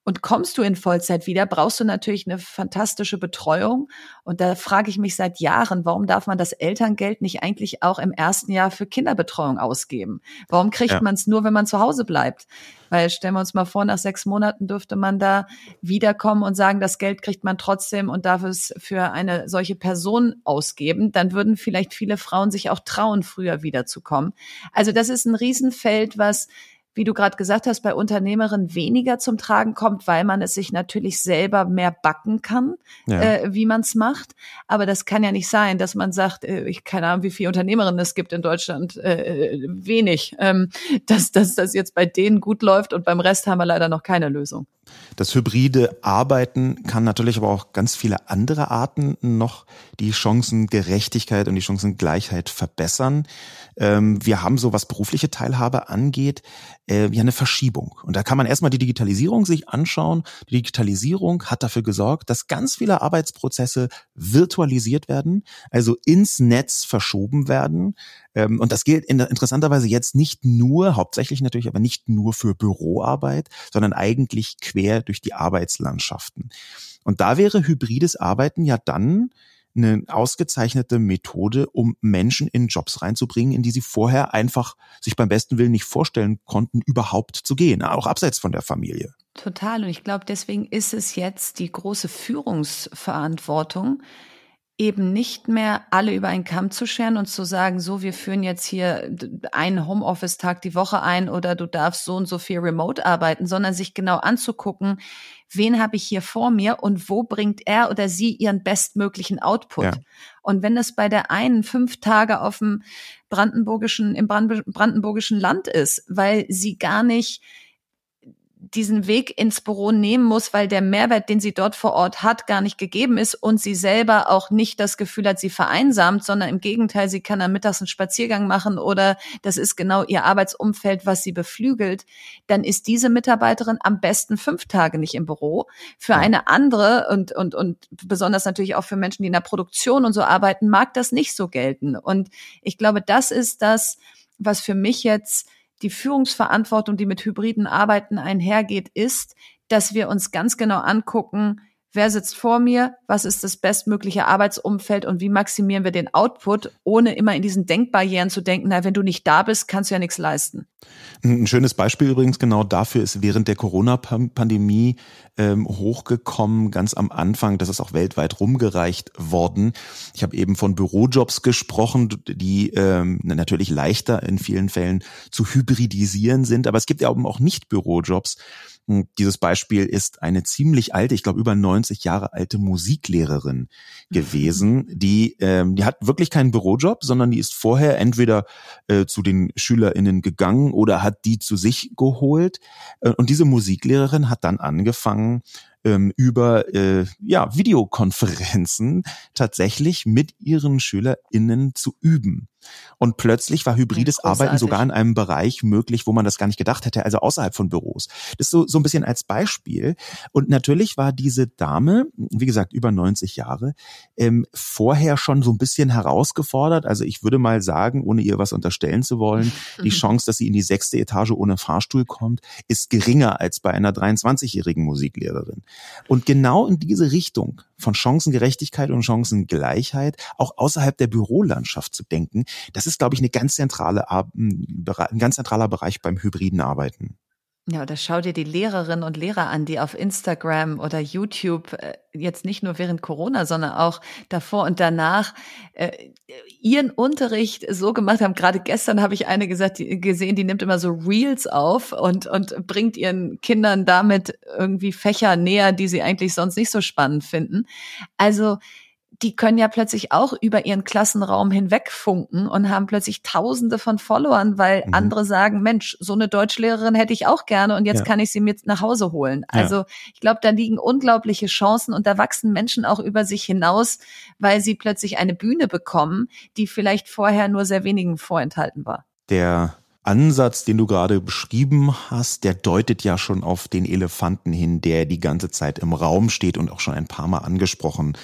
Und kommst du in Vollzeit wieder, brauchst du natürlich eine fantastische Betreuung. Und da frage ich mich seit Jahren, warum darf man das Elterngeld nicht eigentlich auch im ersten Jahr für Kinderbetreuung ausgeben? Warum kriegt ja. man es nur, wenn man zu Hause bleibt? Weil stellen wir uns mal vor, nach sechs Monaten dürfte man da wiederkommen und sagen, das Geld kriegt man trotzdem und darf es für eine solche Person ausgeben. Dann würden vielleicht viele Frauen sich auch trauen, früher wiederzukommen. Also das ist ein Riesenfeld, was wie du gerade gesagt hast, bei Unternehmerinnen weniger zum Tragen kommt, weil man es sich natürlich selber mehr backen kann, ja. äh, wie man es macht. Aber das kann ja nicht sein, dass man sagt, äh, ich keine Ahnung, wie viele Unternehmerinnen es gibt in Deutschland, äh, wenig, ähm, dass, dass das jetzt bei denen gut läuft und beim Rest haben wir leider noch keine Lösung. Das hybride Arbeiten kann natürlich aber auch ganz viele andere Arten noch die Chancengerechtigkeit und die Chancengleichheit verbessern. Ähm, wir haben so, was berufliche Teilhabe angeht, äh, ja eine Verschiebung. Und da kann man erstmal die Digitalisierung sich anschauen. Die Digitalisierung hat dafür gesorgt, dass ganz viele Arbeitsprozesse virtualisiert werden, also ins Netz verschoben werden. Ähm, und das gilt interessanterweise jetzt nicht nur, hauptsächlich natürlich, aber nicht nur für Büroarbeit, sondern eigentlich quer durch die Arbeitslandschaften. Und da wäre hybrides Arbeiten ja dann eine ausgezeichnete Methode, um Menschen in Jobs reinzubringen, in die sie vorher einfach sich beim besten Willen nicht vorstellen konnten, überhaupt zu gehen, auch abseits von der Familie. Total. Und ich glaube, deswegen ist es jetzt die große Führungsverantwortung, eben nicht mehr alle über einen Kamm zu scheren und zu sagen, so, wir führen jetzt hier einen Homeoffice-Tag die Woche ein oder du darfst so und so viel remote arbeiten, sondern sich genau anzugucken, wen habe ich hier vor mir und wo bringt er oder sie ihren bestmöglichen Output. Ja. Und wenn es bei der einen fünf Tage auf dem brandenburgischen, im brandenburgischen Land ist, weil sie gar nicht diesen Weg ins Büro nehmen muss, weil der Mehrwert, den sie dort vor Ort hat, gar nicht gegeben ist und sie selber auch nicht das Gefühl hat, sie vereinsamt, sondern im Gegenteil, sie kann dann mittags einen Spaziergang machen oder das ist genau ihr Arbeitsumfeld, was sie beflügelt, dann ist diese Mitarbeiterin am besten fünf Tage nicht im Büro. Für eine andere und, und, und besonders natürlich auch für Menschen, die in der Produktion und so arbeiten, mag das nicht so gelten. Und ich glaube, das ist das, was für mich jetzt die Führungsverantwortung, die mit hybriden Arbeiten einhergeht, ist, dass wir uns ganz genau angucken, wer sitzt vor mir, was ist das bestmögliche Arbeitsumfeld und wie maximieren wir den Output, ohne immer in diesen Denkbarrieren zu denken, na, wenn du nicht da bist, kannst du ja nichts leisten. Ein schönes Beispiel übrigens genau dafür ist während der Corona-Pandemie ähm, hochgekommen, ganz am Anfang, das ist auch weltweit rumgereicht worden. Ich habe eben von Bürojobs gesprochen, die ähm, natürlich leichter in vielen Fällen zu hybridisieren sind, aber es gibt ja auch nicht Bürojobs, dieses Beispiel ist eine ziemlich alte, ich glaube über 90 Jahre alte Musiklehrerin gewesen, die ähm, die hat wirklich keinen Bürojob, sondern die ist vorher entweder äh, zu den SchülerInnen gegangen oder hat die zu sich geholt. Äh, und diese Musiklehrerin hat dann angefangen, ähm, über äh, ja, Videokonferenzen tatsächlich mit ihren SchülerInnen zu üben. Und plötzlich war hybrides ja, Arbeiten sogar in einem Bereich möglich, wo man das gar nicht gedacht hätte, also außerhalb von Büros. Das ist so, so ein bisschen als Beispiel. Und natürlich war diese Dame, wie gesagt, über 90 Jahre, ähm, vorher schon so ein bisschen herausgefordert. Also ich würde mal sagen, ohne ihr was unterstellen zu wollen, [laughs] die Chance, dass sie in die sechste Etage ohne Fahrstuhl kommt, ist geringer als bei einer 23-jährigen Musiklehrerin. Und genau in diese Richtung von Chancengerechtigkeit und Chancengleichheit auch außerhalb der Bürolandschaft zu denken, das ist, glaube ich, eine ganz zentrale, ein ganz zentraler Bereich beim hybriden Arbeiten. Ja, oder schau dir die Lehrerinnen und Lehrer an, die auf Instagram oder YouTube äh, jetzt nicht nur während Corona, sondern auch davor und danach äh, ihren Unterricht so gemacht haben. Gerade gestern habe ich eine gesagt, die, gesehen, die nimmt immer so Reels auf und und bringt ihren Kindern damit irgendwie Fächer näher, die sie eigentlich sonst nicht so spannend finden. Also die können ja plötzlich auch über ihren Klassenraum hinwegfunken und haben plötzlich Tausende von Followern, weil mhm. andere sagen, Mensch, so eine Deutschlehrerin hätte ich auch gerne und jetzt ja. kann ich sie mir nach Hause holen. Also ja. ich glaube, da liegen unglaubliche Chancen und da wachsen Menschen auch über sich hinaus, weil sie plötzlich eine Bühne bekommen, die vielleicht vorher nur sehr wenigen vorenthalten war. Der Ansatz, den du gerade beschrieben hast, der deutet ja schon auf den Elefanten hin, der die ganze Zeit im Raum steht und auch schon ein paar Mal angesprochen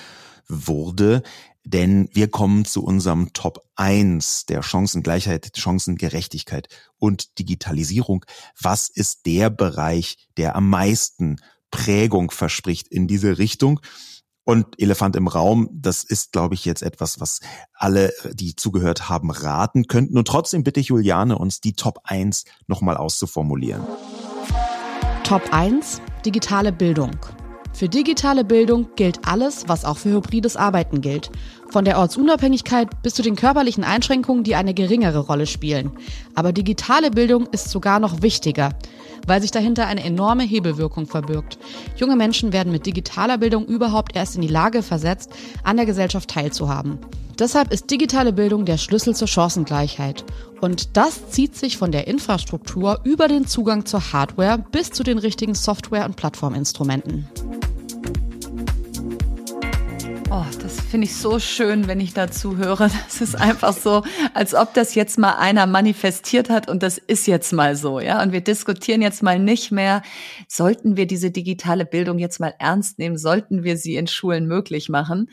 wurde. Denn wir kommen zu unserem Top 1 der Chancengleichheit, Chancengerechtigkeit und Digitalisierung. Was ist der Bereich, der am meisten Prägung verspricht in diese Richtung? Und Elefant im Raum, das ist, glaube ich, jetzt etwas, was alle, die zugehört haben, raten könnten. Und trotzdem bitte ich Juliane, uns die Top 1 nochmal auszuformulieren. Top 1, digitale Bildung. Für digitale Bildung gilt alles, was auch für hybrides Arbeiten gilt. Von der Ortsunabhängigkeit bis zu den körperlichen Einschränkungen, die eine geringere Rolle spielen. Aber digitale Bildung ist sogar noch wichtiger, weil sich dahinter eine enorme Hebelwirkung verbirgt. Junge Menschen werden mit digitaler Bildung überhaupt erst in die Lage versetzt, an der Gesellschaft teilzuhaben. Deshalb ist digitale Bildung der Schlüssel zur Chancengleichheit. Und das zieht sich von der Infrastruktur über den Zugang zur Hardware bis zu den richtigen Software- und Plattforminstrumenten. Oh, das finde ich so schön, wenn ich dazu höre. [laughs] Das ist einfach so, als ob das jetzt mal einer manifestiert hat und das ist jetzt mal so, ja. Und wir diskutieren jetzt mal nicht mehr, sollten wir diese digitale Bildung jetzt mal ernst nehmen, sollten wir sie in Schulen möglich machen?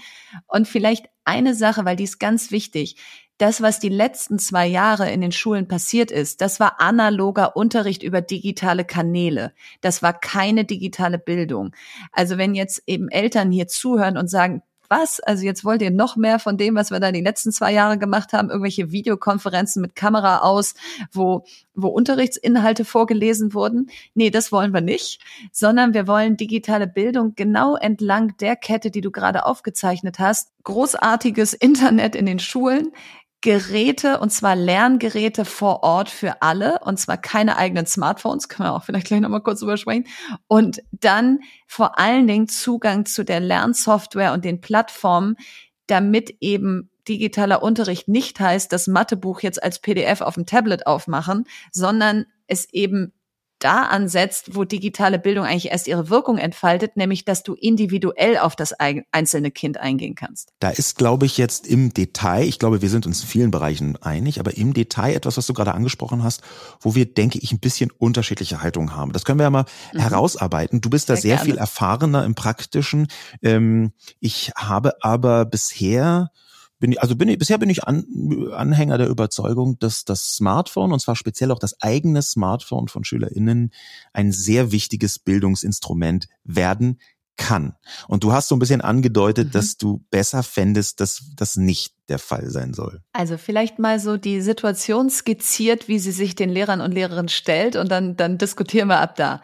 Und vielleicht eine Sache, weil die ist ganz wichtig das, was die letzten zwei Jahre in den Schulen passiert ist, das war analoger Unterricht über digitale Kanäle. Das war keine digitale Bildung. Also wenn jetzt eben Eltern hier zuhören und sagen, was? Also jetzt wollt ihr noch mehr von dem, was wir da die letzten zwei Jahre gemacht haben, irgendwelche Videokonferenzen mit Kamera aus, wo, wo Unterrichtsinhalte vorgelesen wurden. Nee, das wollen wir nicht, sondern wir wollen digitale Bildung genau entlang der Kette, die du gerade aufgezeichnet hast. Großartiges Internet in den Schulen, Geräte, und zwar Lerngeräte vor Ort für alle, und zwar keine eigenen Smartphones, können wir auch vielleicht gleich nochmal kurz übersprechen. Und dann vor allen Dingen Zugang zu der Lernsoftware und den Plattformen, damit eben digitaler Unterricht nicht heißt, das Mathebuch jetzt als PDF auf dem Tablet aufmachen, sondern es eben da ansetzt, wo digitale Bildung eigentlich erst ihre Wirkung entfaltet, nämlich dass du individuell auf das einzelne Kind eingehen kannst. Da ist, glaube ich, jetzt im Detail, ich glaube, wir sind uns in vielen Bereichen einig, aber im Detail etwas, was du gerade angesprochen hast, wo wir, denke ich, ein bisschen unterschiedliche Haltungen haben. Das können wir ja mal mhm. herausarbeiten. Du bist da sehr, sehr viel erfahrener im Praktischen. Ähm, ich habe aber bisher bin ich, also bin ich, bisher bin ich an, Anhänger der Überzeugung, dass das Smartphone, und zwar speziell auch das eigene Smartphone von SchülerInnen, ein sehr wichtiges Bildungsinstrument werden kann. Und du hast so ein bisschen angedeutet, mhm. dass du besser fändest, dass das nicht der Fall sein soll. Also vielleicht mal so die Situation skizziert, wie sie sich den Lehrern und Lehrerinnen stellt und dann, dann diskutieren wir ab da.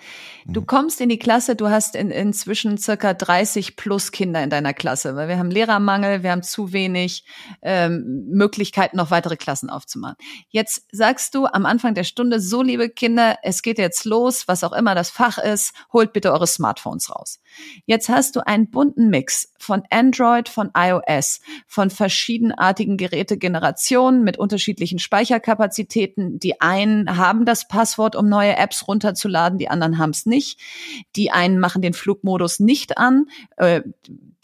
Du mhm. kommst in die Klasse, du hast in, inzwischen circa 30 plus Kinder in deiner Klasse, weil wir haben Lehrermangel, wir haben zu wenig ähm, Möglichkeiten, noch weitere Klassen aufzumachen. Jetzt sagst du am Anfang der Stunde, so liebe Kinder, es geht jetzt los, was auch immer das Fach ist, holt bitte eure Smartphones raus. Jetzt hast du einen bunten Mix von Android, von iOS, von verschiedenen verschiedenartigen Gerätegenerationen mit unterschiedlichen Speicherkapazitäten. Die einen haben das Passwort, um neue Apps runterzuladen, die anderen haben es nicht. Die einen machen den Flugmodus nicht an. Äh,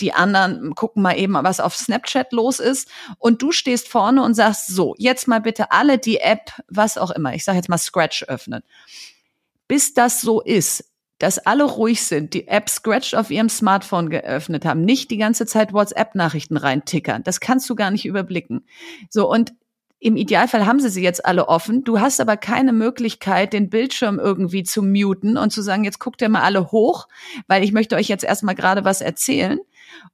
die anderen gucken mal eben, was auf Snapchat los ist. Und du stehst vorne und sagst, so, jetzt mal bitte alle die App, was auch immer, ich sage jetzt mal Scratch öffnen. Bis das so ist, dass alle ruhig sind, die App Scratch auf ihrem Smartphone geöffnet haben, nicht die ganze Zeit WhatsApp-Nachrichten reintickern. Das kannst du gar nicht überblicken. So, und im Idealfall haben sie sie jetzt alle offen. Du hast aber keine Möglichkeit, den Bildschirm irgendwie zu muten und zu sagen, jetzt guckt ihr mal alle hoch, weil ich möchte euch jetzt erstmal gerade was erzählen.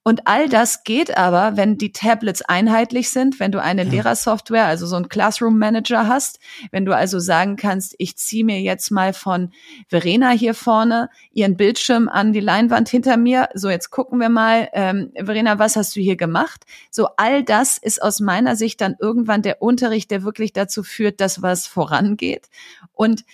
Und all das geht aber, wenn die Tablets einheitlich sind, wenn du eine ja. Lehrersoftware, also so ein Classroom Manager hast, wenn du also sagen kannst, ich ziehe mir jetzt mal von Verena hier vorne ihren Bildschirm an die Leinwand hinter mir. So, jetzt gucken wir mal, ähm, Verena, was hast du hier gemacht? So, all das ist aus meiner Sicht dann irgendwann der Unterricht, der wirklich dazu führt, dass was vorangeht. Und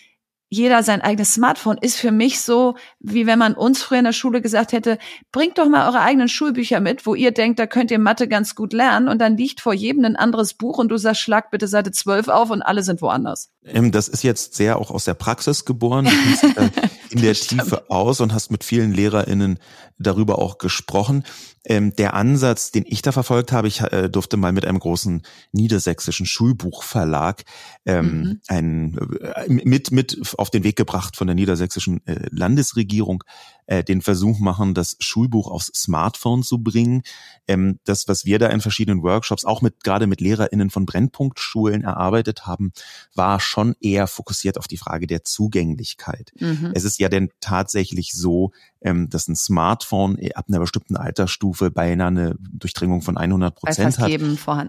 jeder sein eigenes Smartphone ist für mich so, wie wenn man uns früher in der Schule gesagt hätte, bringt doch mal eure eigenen Schulbücher mit, wo ihr denkt, da könnt ihr Mathe ganz gut lernen und dann liegt vor jedem ein anderes Buch und du sagst, schlag bitte Seite 12 auf und alle sind woanders. Ähm, das ist jetzt sehr auch aus der Praxis geboren. Du bist äh, [laughs] in der Tiefe aus und hast mit vielen LehrerInnen darüber auch gesprochen. Ähm, der Ansatz, den ich da verfolgt habe, ich äh, durfte mal mit einem großen niedersächsischen Schulbuchverlag ähm, mhm. ein, äh, mit, mit auf den Weg gebracht von der niedersächsischen Landesregierung äh, den Versuch machen, das Schulbuch aufs Smartphone zu bringen. Ähm, das, was wir da in verschiedenen Workshops, auch mit gerade mit LehrerInnen von Brennpunktschulen erarbeitet haben, war schon eher fokussiert auf die Frage der Zugänglichkeit. Mhm. Es ist ja denn tatsächlich so, ähm, dass ein Smartphone ab einer bestimmten Altersstufe beinahe eine Durchdringung von 100 Prozent hat.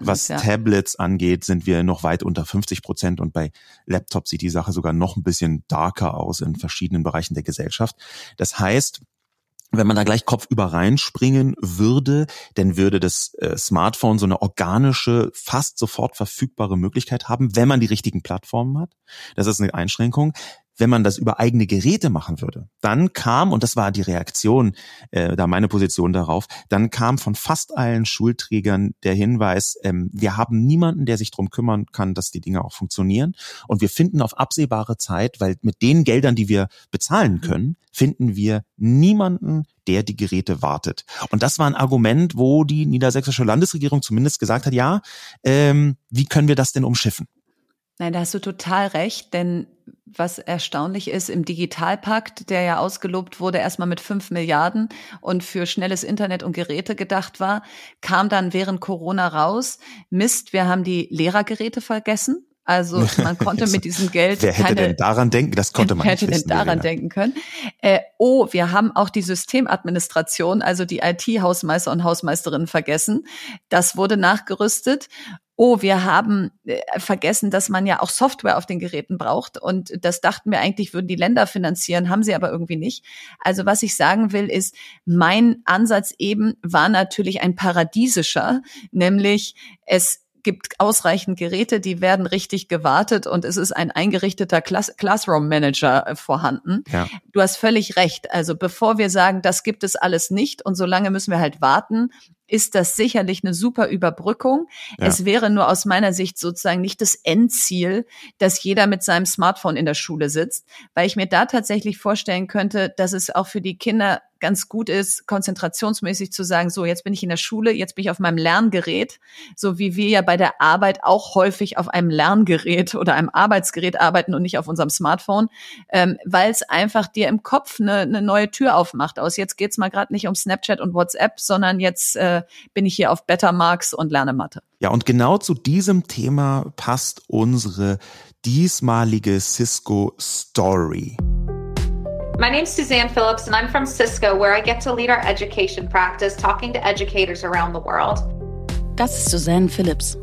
Was ist, ja. Tablets angeht, sind wir noch weit unter 50 Prozent und bei Laptops sieht die Sache sogar noch ein bisschen darker aus in verschiedenen Bereichen der Gesellschaft. Das heißt, wenn man da gleich kopfüber reinspringen würde, dann würde das äh, Smartphone so eine organische, fast sofort verfügbare Möglichkeit haben, wenn man die richtigen Plattformen hat. Das ist eine Einschränkung wenn man das über eigene Geräte machen würde. Dann kam, und das war die Reaktion, äh, da meine Position darauf, dann kam von fast allen Schulträgern der Hinweis, ähm, wir haben niemanden, der sich drum kümmern kann, dass die Dinge auch funktionieren. Und wir finden auf absehbare Zeit, weil mit den Geldern, die wir bezahlen mhm. können, finden wir niemanden, der die Geräte wartet. Und das war ein Argument, wo die niedersächsische Landesregierung zumindest gesagt hat, ja, ähm, wie können wir das denn umschiffen? Nein, da hast du total recht, denn was erstaunlich ist, im Digitalpakt, der ja ausgelobt wurde, erstmal mit fünf Milliarden und für schnelles Internet und Geräte gedacht war, kam dann während Corona raus, Mist, wir haben die Lehrergeräte vergessen. Also [laughs] man konnte mit diesem Geld. Wer hätte keine, denn daran denken? Das konnte man wer hätte nicht wissen, denn daran Verena. denken können? Äh, oh, wir haben auch die Systemadministration, also die IT-Hausmeister und Hausmeisterinnen vergessen. Das wurde nachgerüstet oh, wir haben äh, vergessen, dass man ja auch Software auf den Geräten braucht. Und das dachten wir eigentlich, würden die Länder finanzieren, haben sie aber irgendwie nicht. Also was ich sagen will, ist, mein Ansatz eben war natürlich ein paradiesischer, nämlich es gibt ausreichend Geräte, die werden richtig gewartet und es ist ein eingerichteter Class Classroom Manager äh, vorhanden. Ja. Du hast völlig recht. Also bevor wir sagen, das gibt es alles nicht und solange müssen wir halt warten, ist das sicherlich eine super Überbrückung. Ja. Es wäre nur aus meiner Sicht sozusagen nicht das Endziel, dass jeder mit seinem Smartphone in der Schule sitzt, weil ich mir da tatsächlich vorstellen könnte, dass es auch für die Kinder ganz gut ist, konzentrationsmäßig zu sagen, so, jetzt bin ich in der Schule, jetzt bin ich auf meinem Lerngerät, so wie wir ja bei der Arbeit auch häufig auf einem Lerngerät oder einem Arbeitsgerät arbeiten und nicht auf unserem Smartphone, ähm, weil es einfach dir im Kopf eine, eine neue Tür aufmacht. Aus jetzt geht's mal gerade nicht um Snapchat und WhatsApp, sondern jetzt äh, bin ich hier auf Bettermarks und lerne Mathe. Ja, und genau zu diesem Thema passt unsere diesmalige Cisco Story. My name's Suzanne Phillips, and I'm from Cisco, where I get to lead our education practice, talking to educators around the world. Das ist Suzanne Phillips.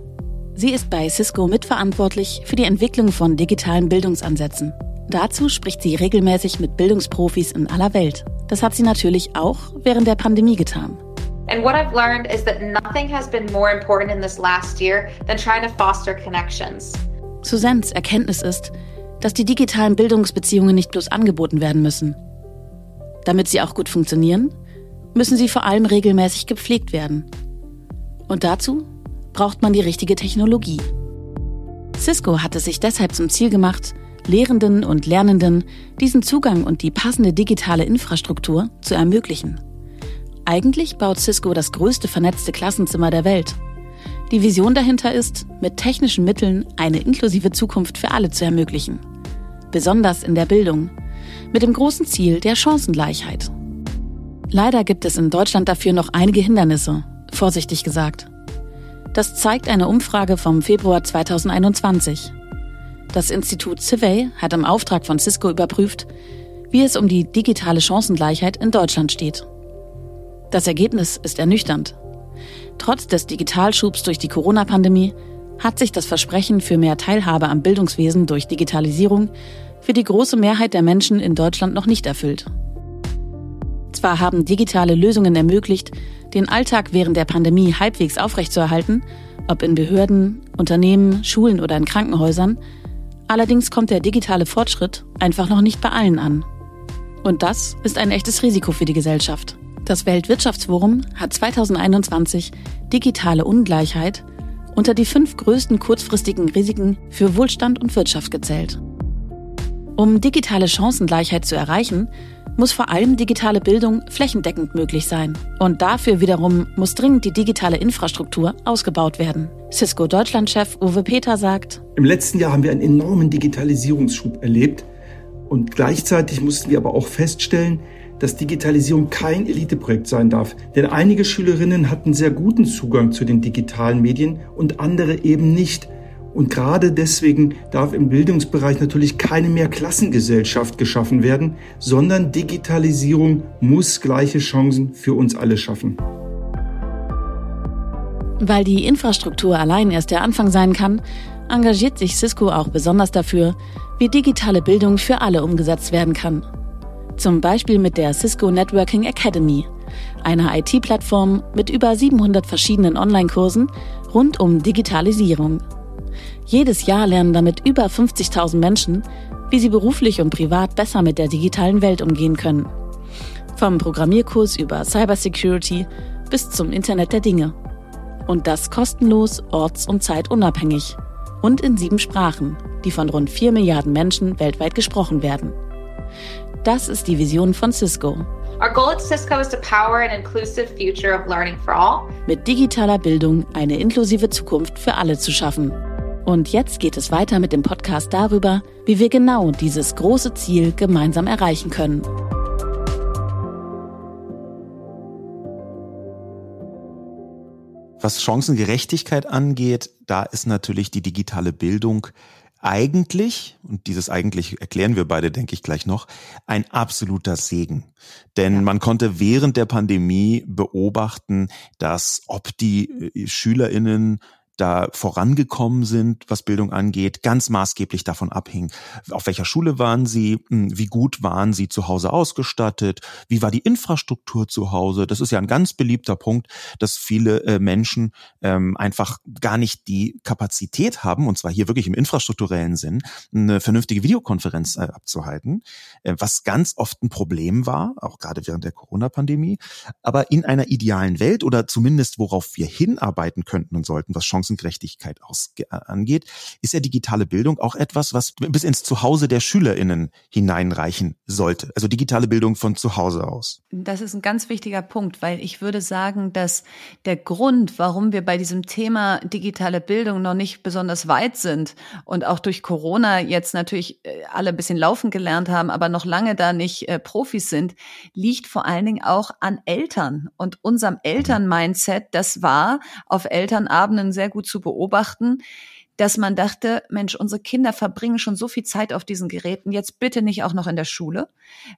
Sie ist bei Cisco mitverantwortlich für die Entwicklung von digitalen Bildungsansätzen. Dazu spricht sie regelmäßig mit Bildungsprofis in aller Welt. Das hat sie natürlich auch während der Pandemie getan. And what I've learned is that nothing has been more important in this last year than trying to foster connections. Suzannes Erkenntnis ist, dass die digitalen Bildungsbeziehungen nicht bloß angeboten werden müssen. Damit sie auch gut funktionieren, müssen sie vor allem regelmäßig gepflegt werden. Und dazu braucht man die richtige Technologie. Cisco hat es sich deshalb zum Ziel gemacht, Lehrenden und Lernenden diesen Zugang und die passende digitale Infrastruktur zu ermöglichen. Eigentlich baut Cisco das größte vernetzte Klassenzimmer der Welt. Die Vision dahinter ist, mit technischen Mitteln eine inklusive Zukunft für alle zu ermöglichen. Besonders in der Bildung. Mit dem großen Ziel der Chancengleichheit. Leider gibt es in Deutschland dafür noch einige Hindernisse, vorsichtig gesagt. Das zeigt eine Umfrage vom Februar 2021. Das Institut Civey hat im Auftrag von Cisco überprüft, wie es um die digitale Chancengleichheit in Deutschland steht. Das Ergebnis ist ernüchternd. Trotz des Digitalschubs durch die Corona-Pandemie hat sich das Versprechen für mehr Teilhabe am Bildungswesen durch Digitalisierung für die große Mehrheit der Menschen in Deutschland noch nicht erfüllt. Zwar haben digitale Lösungen ermöglicht, den Alltag während der Pandemie halbwegs aufrechtzuerhalten, ob in Behörden, Unternehmen, Schulen oder in Krankenhäusern, allerdings kommt der digitale Fortschritt einfach noch nicht bei allen an. Und das ist ein echtes Risiko für die Gesellschaft. Das Weltwirtschaftsforum hat 2021 digitale Ungleichheit unter die fünf größten kurzfristigen Risiken für Wohlstand und Wirtschaft gezählt. Um digitale Chancengleichheit zu erreichen, muss vor allem digitale Bildung flächendeckend möglich sein. Und dafür wiederum muss dringend die digitale Infrastruktur ausgebaut werden. Cisco Deutschlandchef Uwe Peter sagt, Im letzten Jahr haben wir einen enormen Digitalisierungsschub erlebt und gleichzeitig mussten wir aber auch feststellen, dass Digitalisierung kein Eliteprojekt sein darf. Denn einige Schülerinnen hatten sehr guten Zugang zu den digitalen Medien und andere eben nicht. Und gerade deswegen darf im Bildungsbereich natürlich keine mehr Klassengesellschaft geschaffen werden, sondern Digitalisierung muss gleiche Chancen für uns alle schaffen. Weil die Infrastruktur allein erst der Anfang sein kann, engagiert sich Cisco auch besonders dafür, wie digitale Bildung für alle umgesetzt werden kann. Zum Beispiel mit der Cisco Networking Academy, einer IT-Plattform mit über 700 verschiedenen Online-Kursen rund um Digitalisierung. Jedes Jahr lernen damit über 50.000 Menschen, wie sie beruflich und privat besser mit der digitalen Welt umgehen können. Vom Programmierkurs über Cybersecurity bis zum Internet der Dinge. Und das kostenlos, orts- und zeitunabhängig. Und in sieben Sprachen, die von rund 4 Milliarden Menschen weltweit gesprochen werden. Das ist die Vision von Cisco. Our goal at Cisco is to power an inclusive future of learning for all. Mit digitaler Bildung eine inklusive Zukunft für alle zu schaffen. Und jetzt geht es weiter mit dem Podcast darüber, wie wir genau dieses große Ziel gemeinsam erreichen können. Was Chancengerechtigkeit angeht, da ist natürlich die digitale Bildung eigentlich, und dieses eigentlich erklären wir beide, denke ich, gleich noch, ein absoluter Segen. Denn ja. man konnte während der Pandemie beobachten, dass ob die äh, Schülerinnen da vorangekommen sind, was Bildung angeht, ganz maßgeblich davon abhing, auf welcher Schule waren sie, hm, wie gut waren sie zu Hause ausgestattet, wie war die Infrastruktur zu Hause. Das ist ja ein ganz beliebter Punkt, dass viele äh, Menschen ähm, einfach gar nicht die Kapazität haben, und zwar hier wirklich im infrastrukturellen Sinn, eine vernünftige Videokonferenz äh, abzuhalten, äh, was ganz oft ein Problem war, auch gerade während der Corona-Pandemie. Aber in einer idealen Welt oder zumindest worauf wir hinarbeiten könnten und sollten, was Chancen Chancengerechtigkeit aus, äh, angeht, ist ja digitale Bildung auch etwas, was bis ins Zuhause der SchülerInnen hineinreichen sollte. Also digitale Bildung von zu Hause aus. Das ist ein ganz wichtiger Punkt, weil ich würde sagen, dass der Grund, warum wir bei diesem Thema digitale Bildung noch nicht besonders weit sind und auch durch Corona jetzt natürlich äh, alle ein bisschen laufen gelernt haben, aber noch lange da nicht äh, Profis sind, liegt vor allen Dingen auch an Eltern und unserem Eltern-Mindset. Das war auf Elternabenden sehr gut gut zu beobachten, dass man dachte, Mensch, unsere Kinder verbringen schon so viel Zeit auf diesen Geräten, jetzt bitte nicht auch noch in der Schule,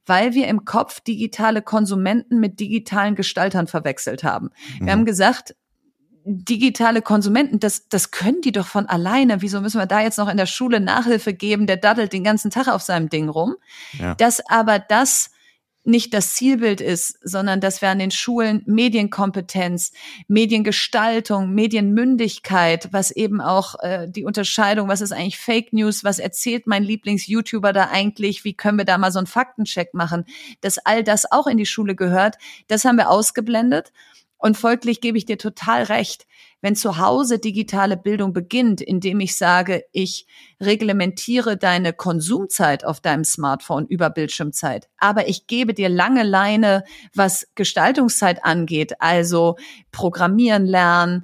weil wir im Kopf digitale Konsumenten mit digitalen Gestaltern verwechselt haben. Mhm. Wir haben gesagt, digitale Konsumenten, das, das können die doch von alleine. Wieso müssen wir da jetzt noch in der Schule Nachhilfe geben? Der daddelt den ganzen Tag auf seinem Ding rum. Ja. Dass aber das nicht das Zielbild ist, sondern dass wir an den Schulen Medienkompetenz, Mediengestaltung, Medienmündigkeit, was eben auch äh, die Unterscheidung, was ist eigentlich Fake News, was erzählt mein Lieblings-YouTuber da eigentlich, wie können wir da mal so einen Faktencheck machen, dass all das auch in die Schule gehört, das haben wir ausgeblendet. Und folglich gebe ich dir total recht. Wenn zu Hause digitale Bildung beginnt, indem ich sage, ich reglementiere deine Konsumzeit auf deinem Smartphone über Bildschirmzeit, aber ich gebe dir lange Leine, was Gestaltungszeit angeht, also Programmieren lernen,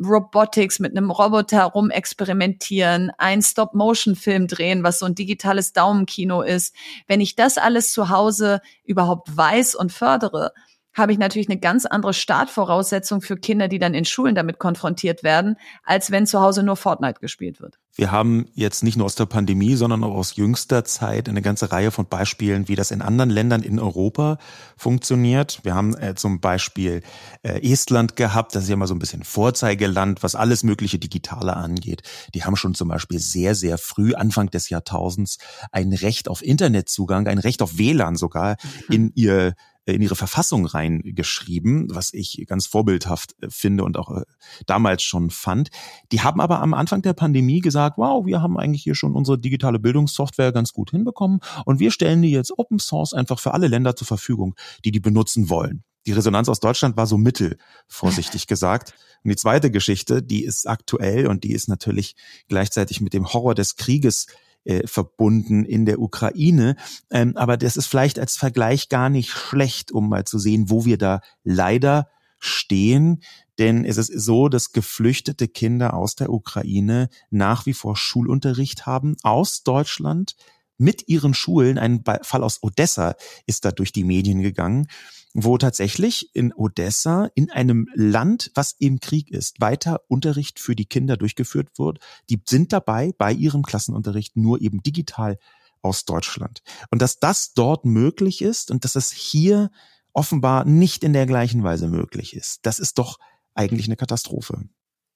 Robotics mit einem Roboter rumexperimentieren, ein Stop-Motion-Film drehen, was so ein digitales Daumenkino ist. Wenn ich das alles zu Hause überhaupt weiß und fördere, habe ich natürlich eine ganz andere Startvoraussetzung für Kinder, die dann in Schulen damit konfrontiert werden, als wenn zu Hause nur Fortnite gespielt wird. Wir haben jetzt nicht nur aus der Pandemie, sondern auch aus jüngster Zeit eine ganze Reihe von Beispielen, wie das in anderen Ländern in Europa funktioniert. Wir haben äh, zum Beispiel äh, Estland gehabt, das ist ja mal so ein bisschen Vorzeigeland, was alles mögliche Digitale angeht. Die haben schon zum Beispiel sehr, sehr früh, Anfang des Jahrtausends, ein Recht auf Internetzugang, ein Recht auf WLAN sogar mhm. in ihr in ihre Verfassung reingeschrieben, was ich ganz vorbildhaft äh, finde und auch äh, damals schon fand. Die haben aber am Anfang der Pandemie gesagt, wow, wir haben eigentlich hier schon unsere digitale Bildungssoftware ganz gut hinbekommen und wir stellen die jetzt Open Source einfach für alle Länder zur Verfügung, die die benutzen wollen. Die Resonanz aus Deutschland war so mittel, vorsichtig [laughs] gesagt. Und die zweite Geschichte, die ist aktuell und die ist natürlich gleichzeitig mit dem Horror des Krieges äh, verbunden in der Ukraine. Ähm, aber das ist vielleicht als Vergleich gar nicht schlecht, um mal zu sehen, wo wir da leider stehen. Denn es ist so, dass geflüchtete Kinder aus der Ukraine nach wie vor Schulunterricht haben aus Deutschland mit ihren Schulen. Ein Fall aus Odessa ist da durch die Medien gegangen wo tatsächlich in Odessa, in einem Land, was im Krieg ist, weiter Unterricht für die Kinder durchgeführt wird. Die sind dabei bei ihrem Klassenunterricht nur eben digital aus Deutschland. Und dass das dort möglich ist und dass es hier offenbar nicht in der gleichen Weise möglich ist, das ist doch eigentlich eine Katastrophe.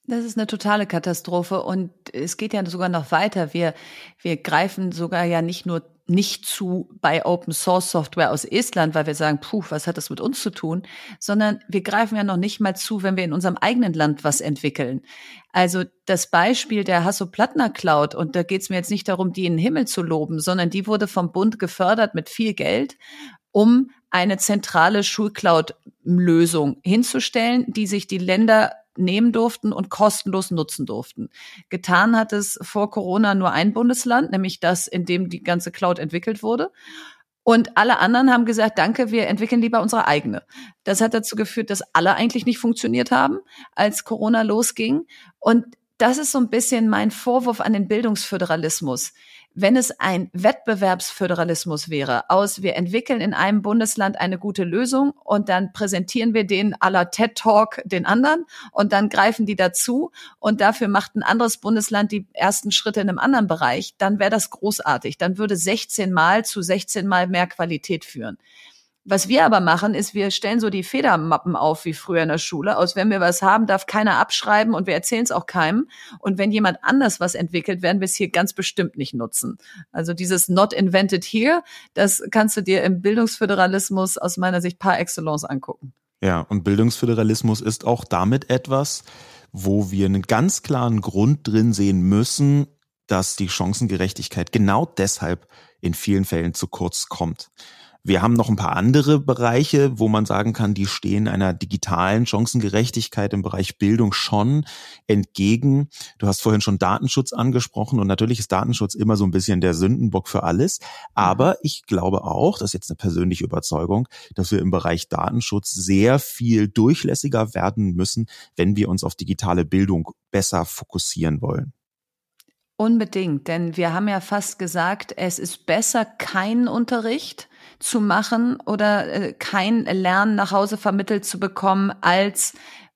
Das ist eine totale Katastrophe und es geht ja sogar noch weiter. Wir, wir greifen sogar ja nicht nur nicht zu bei Open Source Software aus Estland, weil wir sagen, puh, was hat das mit uns zu tun, sondern wir greifen ja noch nicht mal zu, wenn wir in unserem eigenen Land was entwickeln. Also das Beispiel der Hasso-Plattner Cloud, und da geht es mir jetzt nicht darum, die in den Himmel zu loben, sondern die wurde vom Bund gefördert mit viel Geld, um eine zentrale Schulcloud-Lösung hinzustellen, die sich die Länder nehmen durften und kostenlos nutzen durften. Getan hat es vor Corona nur ein Bundesland, nämlich das, in dem die ganze Cloud entwickelt wurde. Und alle anderen haben gesagt, danke, wir entwickeln lieber unsere eigene. Das hat dazu geführt, dass alle eigentlich nicht funktioniert haben, als Corona losging. Und das ist so ein bisschen mein Vorwurf an den Bildungsföderalismus. Wenn es ein Wettbewerbsföderalismus wäre, aus wir entwickeln in einem Bundesland eine gute Lösung und dann präsentieren wir den aller TED Talk den anderen und dann greifen die dazu und dafür macht ein anderes Bundesland die ersten Schritte in einem anderen Bereich, dann wäre das großartig. Dann würde 16 Mal zu 16 Mal mehr Qualität führen. Was wir aber machen, ist, wir stellen so die Federmappen auf wie früher in der Schule. Aus wenn wir was haben, darf keiner abschreiben und wir erzählen es auch keinem. Und wenn jemand anders was entwickelt, werden wir es hier ganz bestimmt nicht nutzen. Also dieses Not Invented Here, das kannst du dir im Bildungsföderalismus aus meiner Sicht par excellence angucken. Ja, und Bildungsföderalismus ist auch damit etwas, wo wir einen ganz klaren Grund drin sehen müssen, dass die Chancengerechtigkeit genau deshalb in vielen Fällen zu kurz kommt. Wir haben noch ein paar andere Bereiche, wo man sagen kann, die stehen einer digitalen Chancengerechtigkeit im Bereich Bildung schon entgegen. Du hast vorhin schon Datenschutz angesprochen und natürlich ist Datenschutz immer so ein bisschen der Sündenbock für alles. Aber ich glaube auch, das ist jetzt eine persönliche Überzeugung, dass wir im Bereich Datenschutz sehr viel durchlässiger werden müssen, wenn wir uns auf digitale Bildung besser fokussieren wollen. Unbedingt, denn wir haben ja fast gesagt, es ist besser kein Unterricht zu machen oder äh, kein Lernen nach Hause vermittelt zu bekommen, als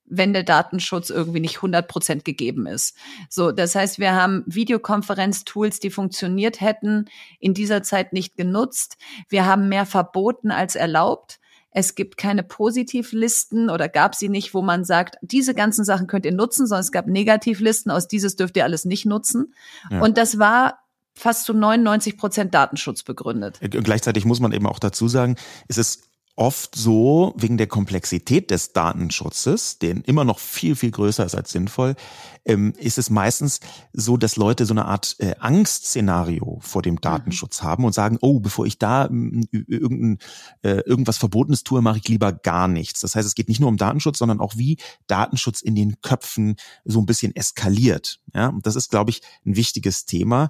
wenn der Datenschutz irgendwie nicht 100 Prozent gegeben ist. So, das heißt, wir haben Videokonferenztools, die funktioniert hätten, in dieser Zeit nicht genutzt. Wir haben mehr verboten als erlaubt. Es gibt keine Positivlisten oder gab sie nicht, wo man sagt, diese ganzen Sachen könnt ihr nutzen, sondern es gab Negativlisten, aus dieses dürft ihr alles nicht nutzen. Ja. Und das war fast zu 99 Prozent Datenschutz begründet. Äh, gleichzeitig muss man eben auch dazu sagen, es ist oft so, wegen der Komplexität des Datenschutzes, den immer noch viel, viel größer ist als sinnvoll, ähm, ist es meistens so, dass Leute so eine Art äh, Angstszenario vor dem mhm. Datenschutz haben und sagen, oh, bevor ich da irgendein, äh, irgendwas Verbotenes tue, mache ich lieber gar nichts. Das heißt, es geht nicht nur um Datenschutz, sondern auch wie Datenschutz in den Köpfen so ein bisschen eskaliert. Ja, und das ist, glaube ich, ein wichtiges Thema.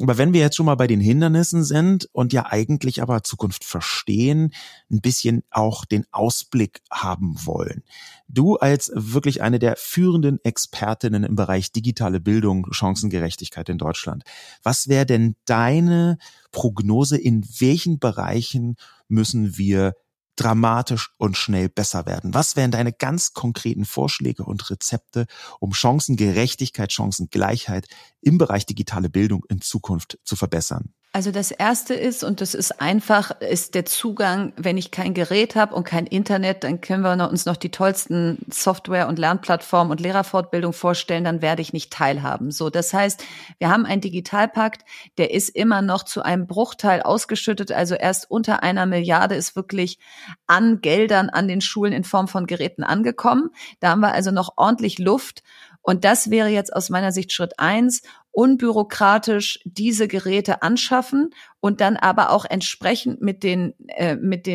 Aber wenn wir jetzt schon mal bei den Hindernissen sind und ja eigentlich aber Zukunft verstehen, ein bisschen auch den Ausblick haben wollen. Du als wirklich eine der führenden Expertinnen im Bereich digitale Bildung, Chancengerechtigkeit in Deutschland. Was wäre denn deine Prognose? In welchen Bereichen müssen wir dramatisch und schnell besser werden? Was wären deine ganz konkreten Vorschläge und Rezepte, um Chancengerechtigkeit, Chancengleichheit im Bereich digitale Bildung in Zukunft zu verbessern? Also das erste ist, und das ist einfach, ist der Zugang, wenn ich kein Gerät habe und kein Internet, dann können wir uns noch die tollsten Software- und Lernplattformen und Lehrerfortbildung vorstellen, dann werde ich nicht teilhaben. So, das heißt, wir haben einen Digitalpakt, der ist immer noch zu einem Bruchteil ausgeschüttet, also erst unter einer Milliarde ist wirklich an Geldern an den Schulen in Form von Geräten angekommen. Da haben wir also noch ordentlich Luft. Und das wäre jetzt aus meiner Sicht Schritt eins unbürokratisch diese Geräte anschaffen und dann aber auch entsprechend mit den äh, mit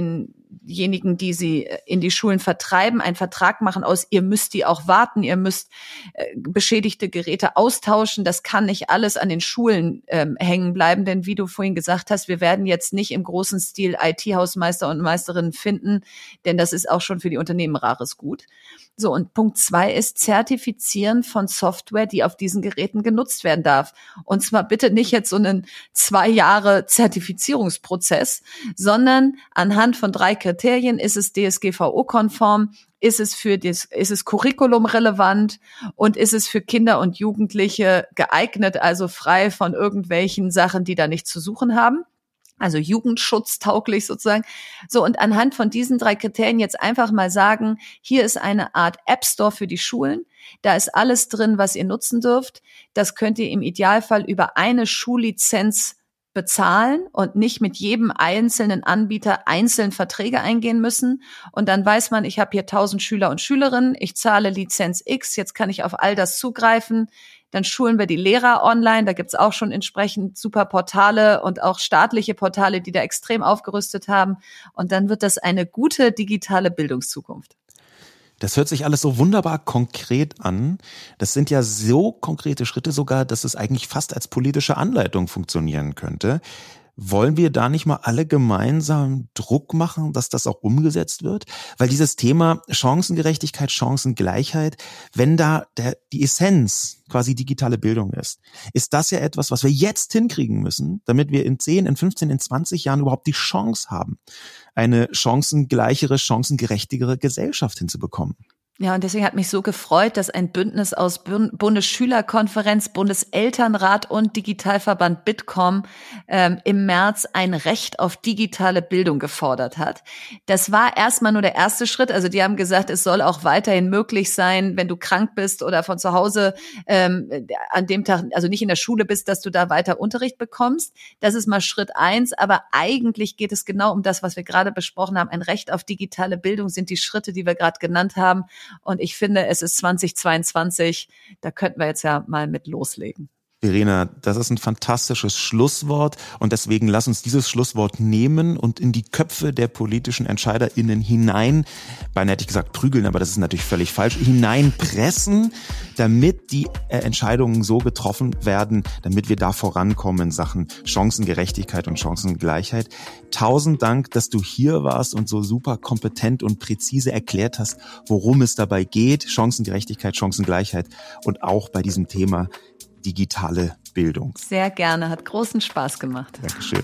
denjenigen, die sie äh, in die Schulen vertreiben, einen Vertrag machen aus, ihr müsst die auch warten, ihr müsst äh, beschädigte Geräte austauschen. Das kann nicht alles an den Schulen ähm, hängen bleiben, denn wie du vorhin gesagt hast, wir werden jetzt nicht im großen Stil IT-Hausmeister und Meisterinnen finden, denn das ist auch schon für die Unternehmen rares Gut. So, und Punkt zwei ist Zertifizieren von Software, die auf diesen Geräten genutzt werden darf. Und zwar bitte nicht jetzt so einen zwei Jahre Zertifizierungsprozess, sondern anhand von drei Kriterien ist es DSGVO-konform, ist es für das, ist es Curriculum relevant und ist es für Kinder und Jugendliche geeignet, also frei von irgendwelchen Sachen, die da nichts zu suchen haben also jugendschutztauglich sozusagen. So, und anhand von diesen drei Kriterien jetzt einfach mal sagen, hier ist eine Art App Store für die Schulen. Da ist alles drin, was ihr nutzen dürft. Das könnt ihr im Idealfall über eine Schullizenz bezahlen und nicht mit jedem einzelnen Anbieter einzeln Verträge eingehen müssen. Und dann weiß man, ich habe hier 1000 Schüler und Schülerinnen, ich zahle Lizenz X, jetzt kann ich auf all das zugreifen. Dann schulen wir die Lehrer online. Da gibt's auch schon entsprechend super Portale und auch staatliche Portale, die da extrem aufgerüstet haben. Und dann wird das eine gute digitale Bildungszukunft. Das hört sich alles so wunderbar konkret an. Das sind ja so konkrete Schritte sogar, dass es eigentlich fast als politische Anleitung funktionieren könnte. Wollen wir da nicht mal alle gemeinsam Druck machen, dass das auch umgesetzt wird? Weil dieses Thema Chancengerechtigkeit, Chancengleichheit, wenn da der, die Essenz quasi digitale Bildung ist, ist das ja etwas, was wir jetzt hinkriegen müssen, damit wir in 10, in 15, in 20 Jahren überhaupt die Chance haben, eine chancengleichere, chancengerechtigere Gesellschaft hinzubekommen. Ja, und deswegen hat mich so gefreut, dass ein Bündnis aus Bundesschülerkonferenz, Bundeselternrat und Digitalverband Bitkom ähm, im März ein Recht auf digitale Bildung gefordert hat. Das war erstmal nur der erste Schritt. Also die haben gesagt, es soll auch weiterhin möglich sein, wenn du krank bist oder von zu Hause ähm, an dem Tag, also nicht in der Schule bist, dass du da weiter Unterricht bekommst. Das ist mal Schritt eins. Aber eigentlich geht es genau um das, was wir gerade besprochen haben. Ein Recht auf digitale Bildung sind die Schritte, die wir gerade genannt haben. Und ich finde, es ist 2022, da könnten wir jetzt ja mal mit loslegen. Verena, das ist ein fantastisches Schlusswort und deswegen lass uns dieses Schlusswort nehmen und in die Köpfe der politischen EntscheiderInnen hinein, beinahe hätte ich gesagt prügeln, aber das ist natürlich völlig falsch, hineinpressen, damit die äh, Entscheidungen so getroffen werden, damit wir da vorankommen in Sachen Chancengerechtigkeit und Chancengleichheit. Tausend Dank, dass du hier warst und so super kompetent und präzise erklärt hast, worum es dabei geht, Chancengerechtigkeit, Chancengleichheit und auch bei diesem Thema digitale Bildung. Sehr gerne, hat großen Spaß gemacht. Dankeschön.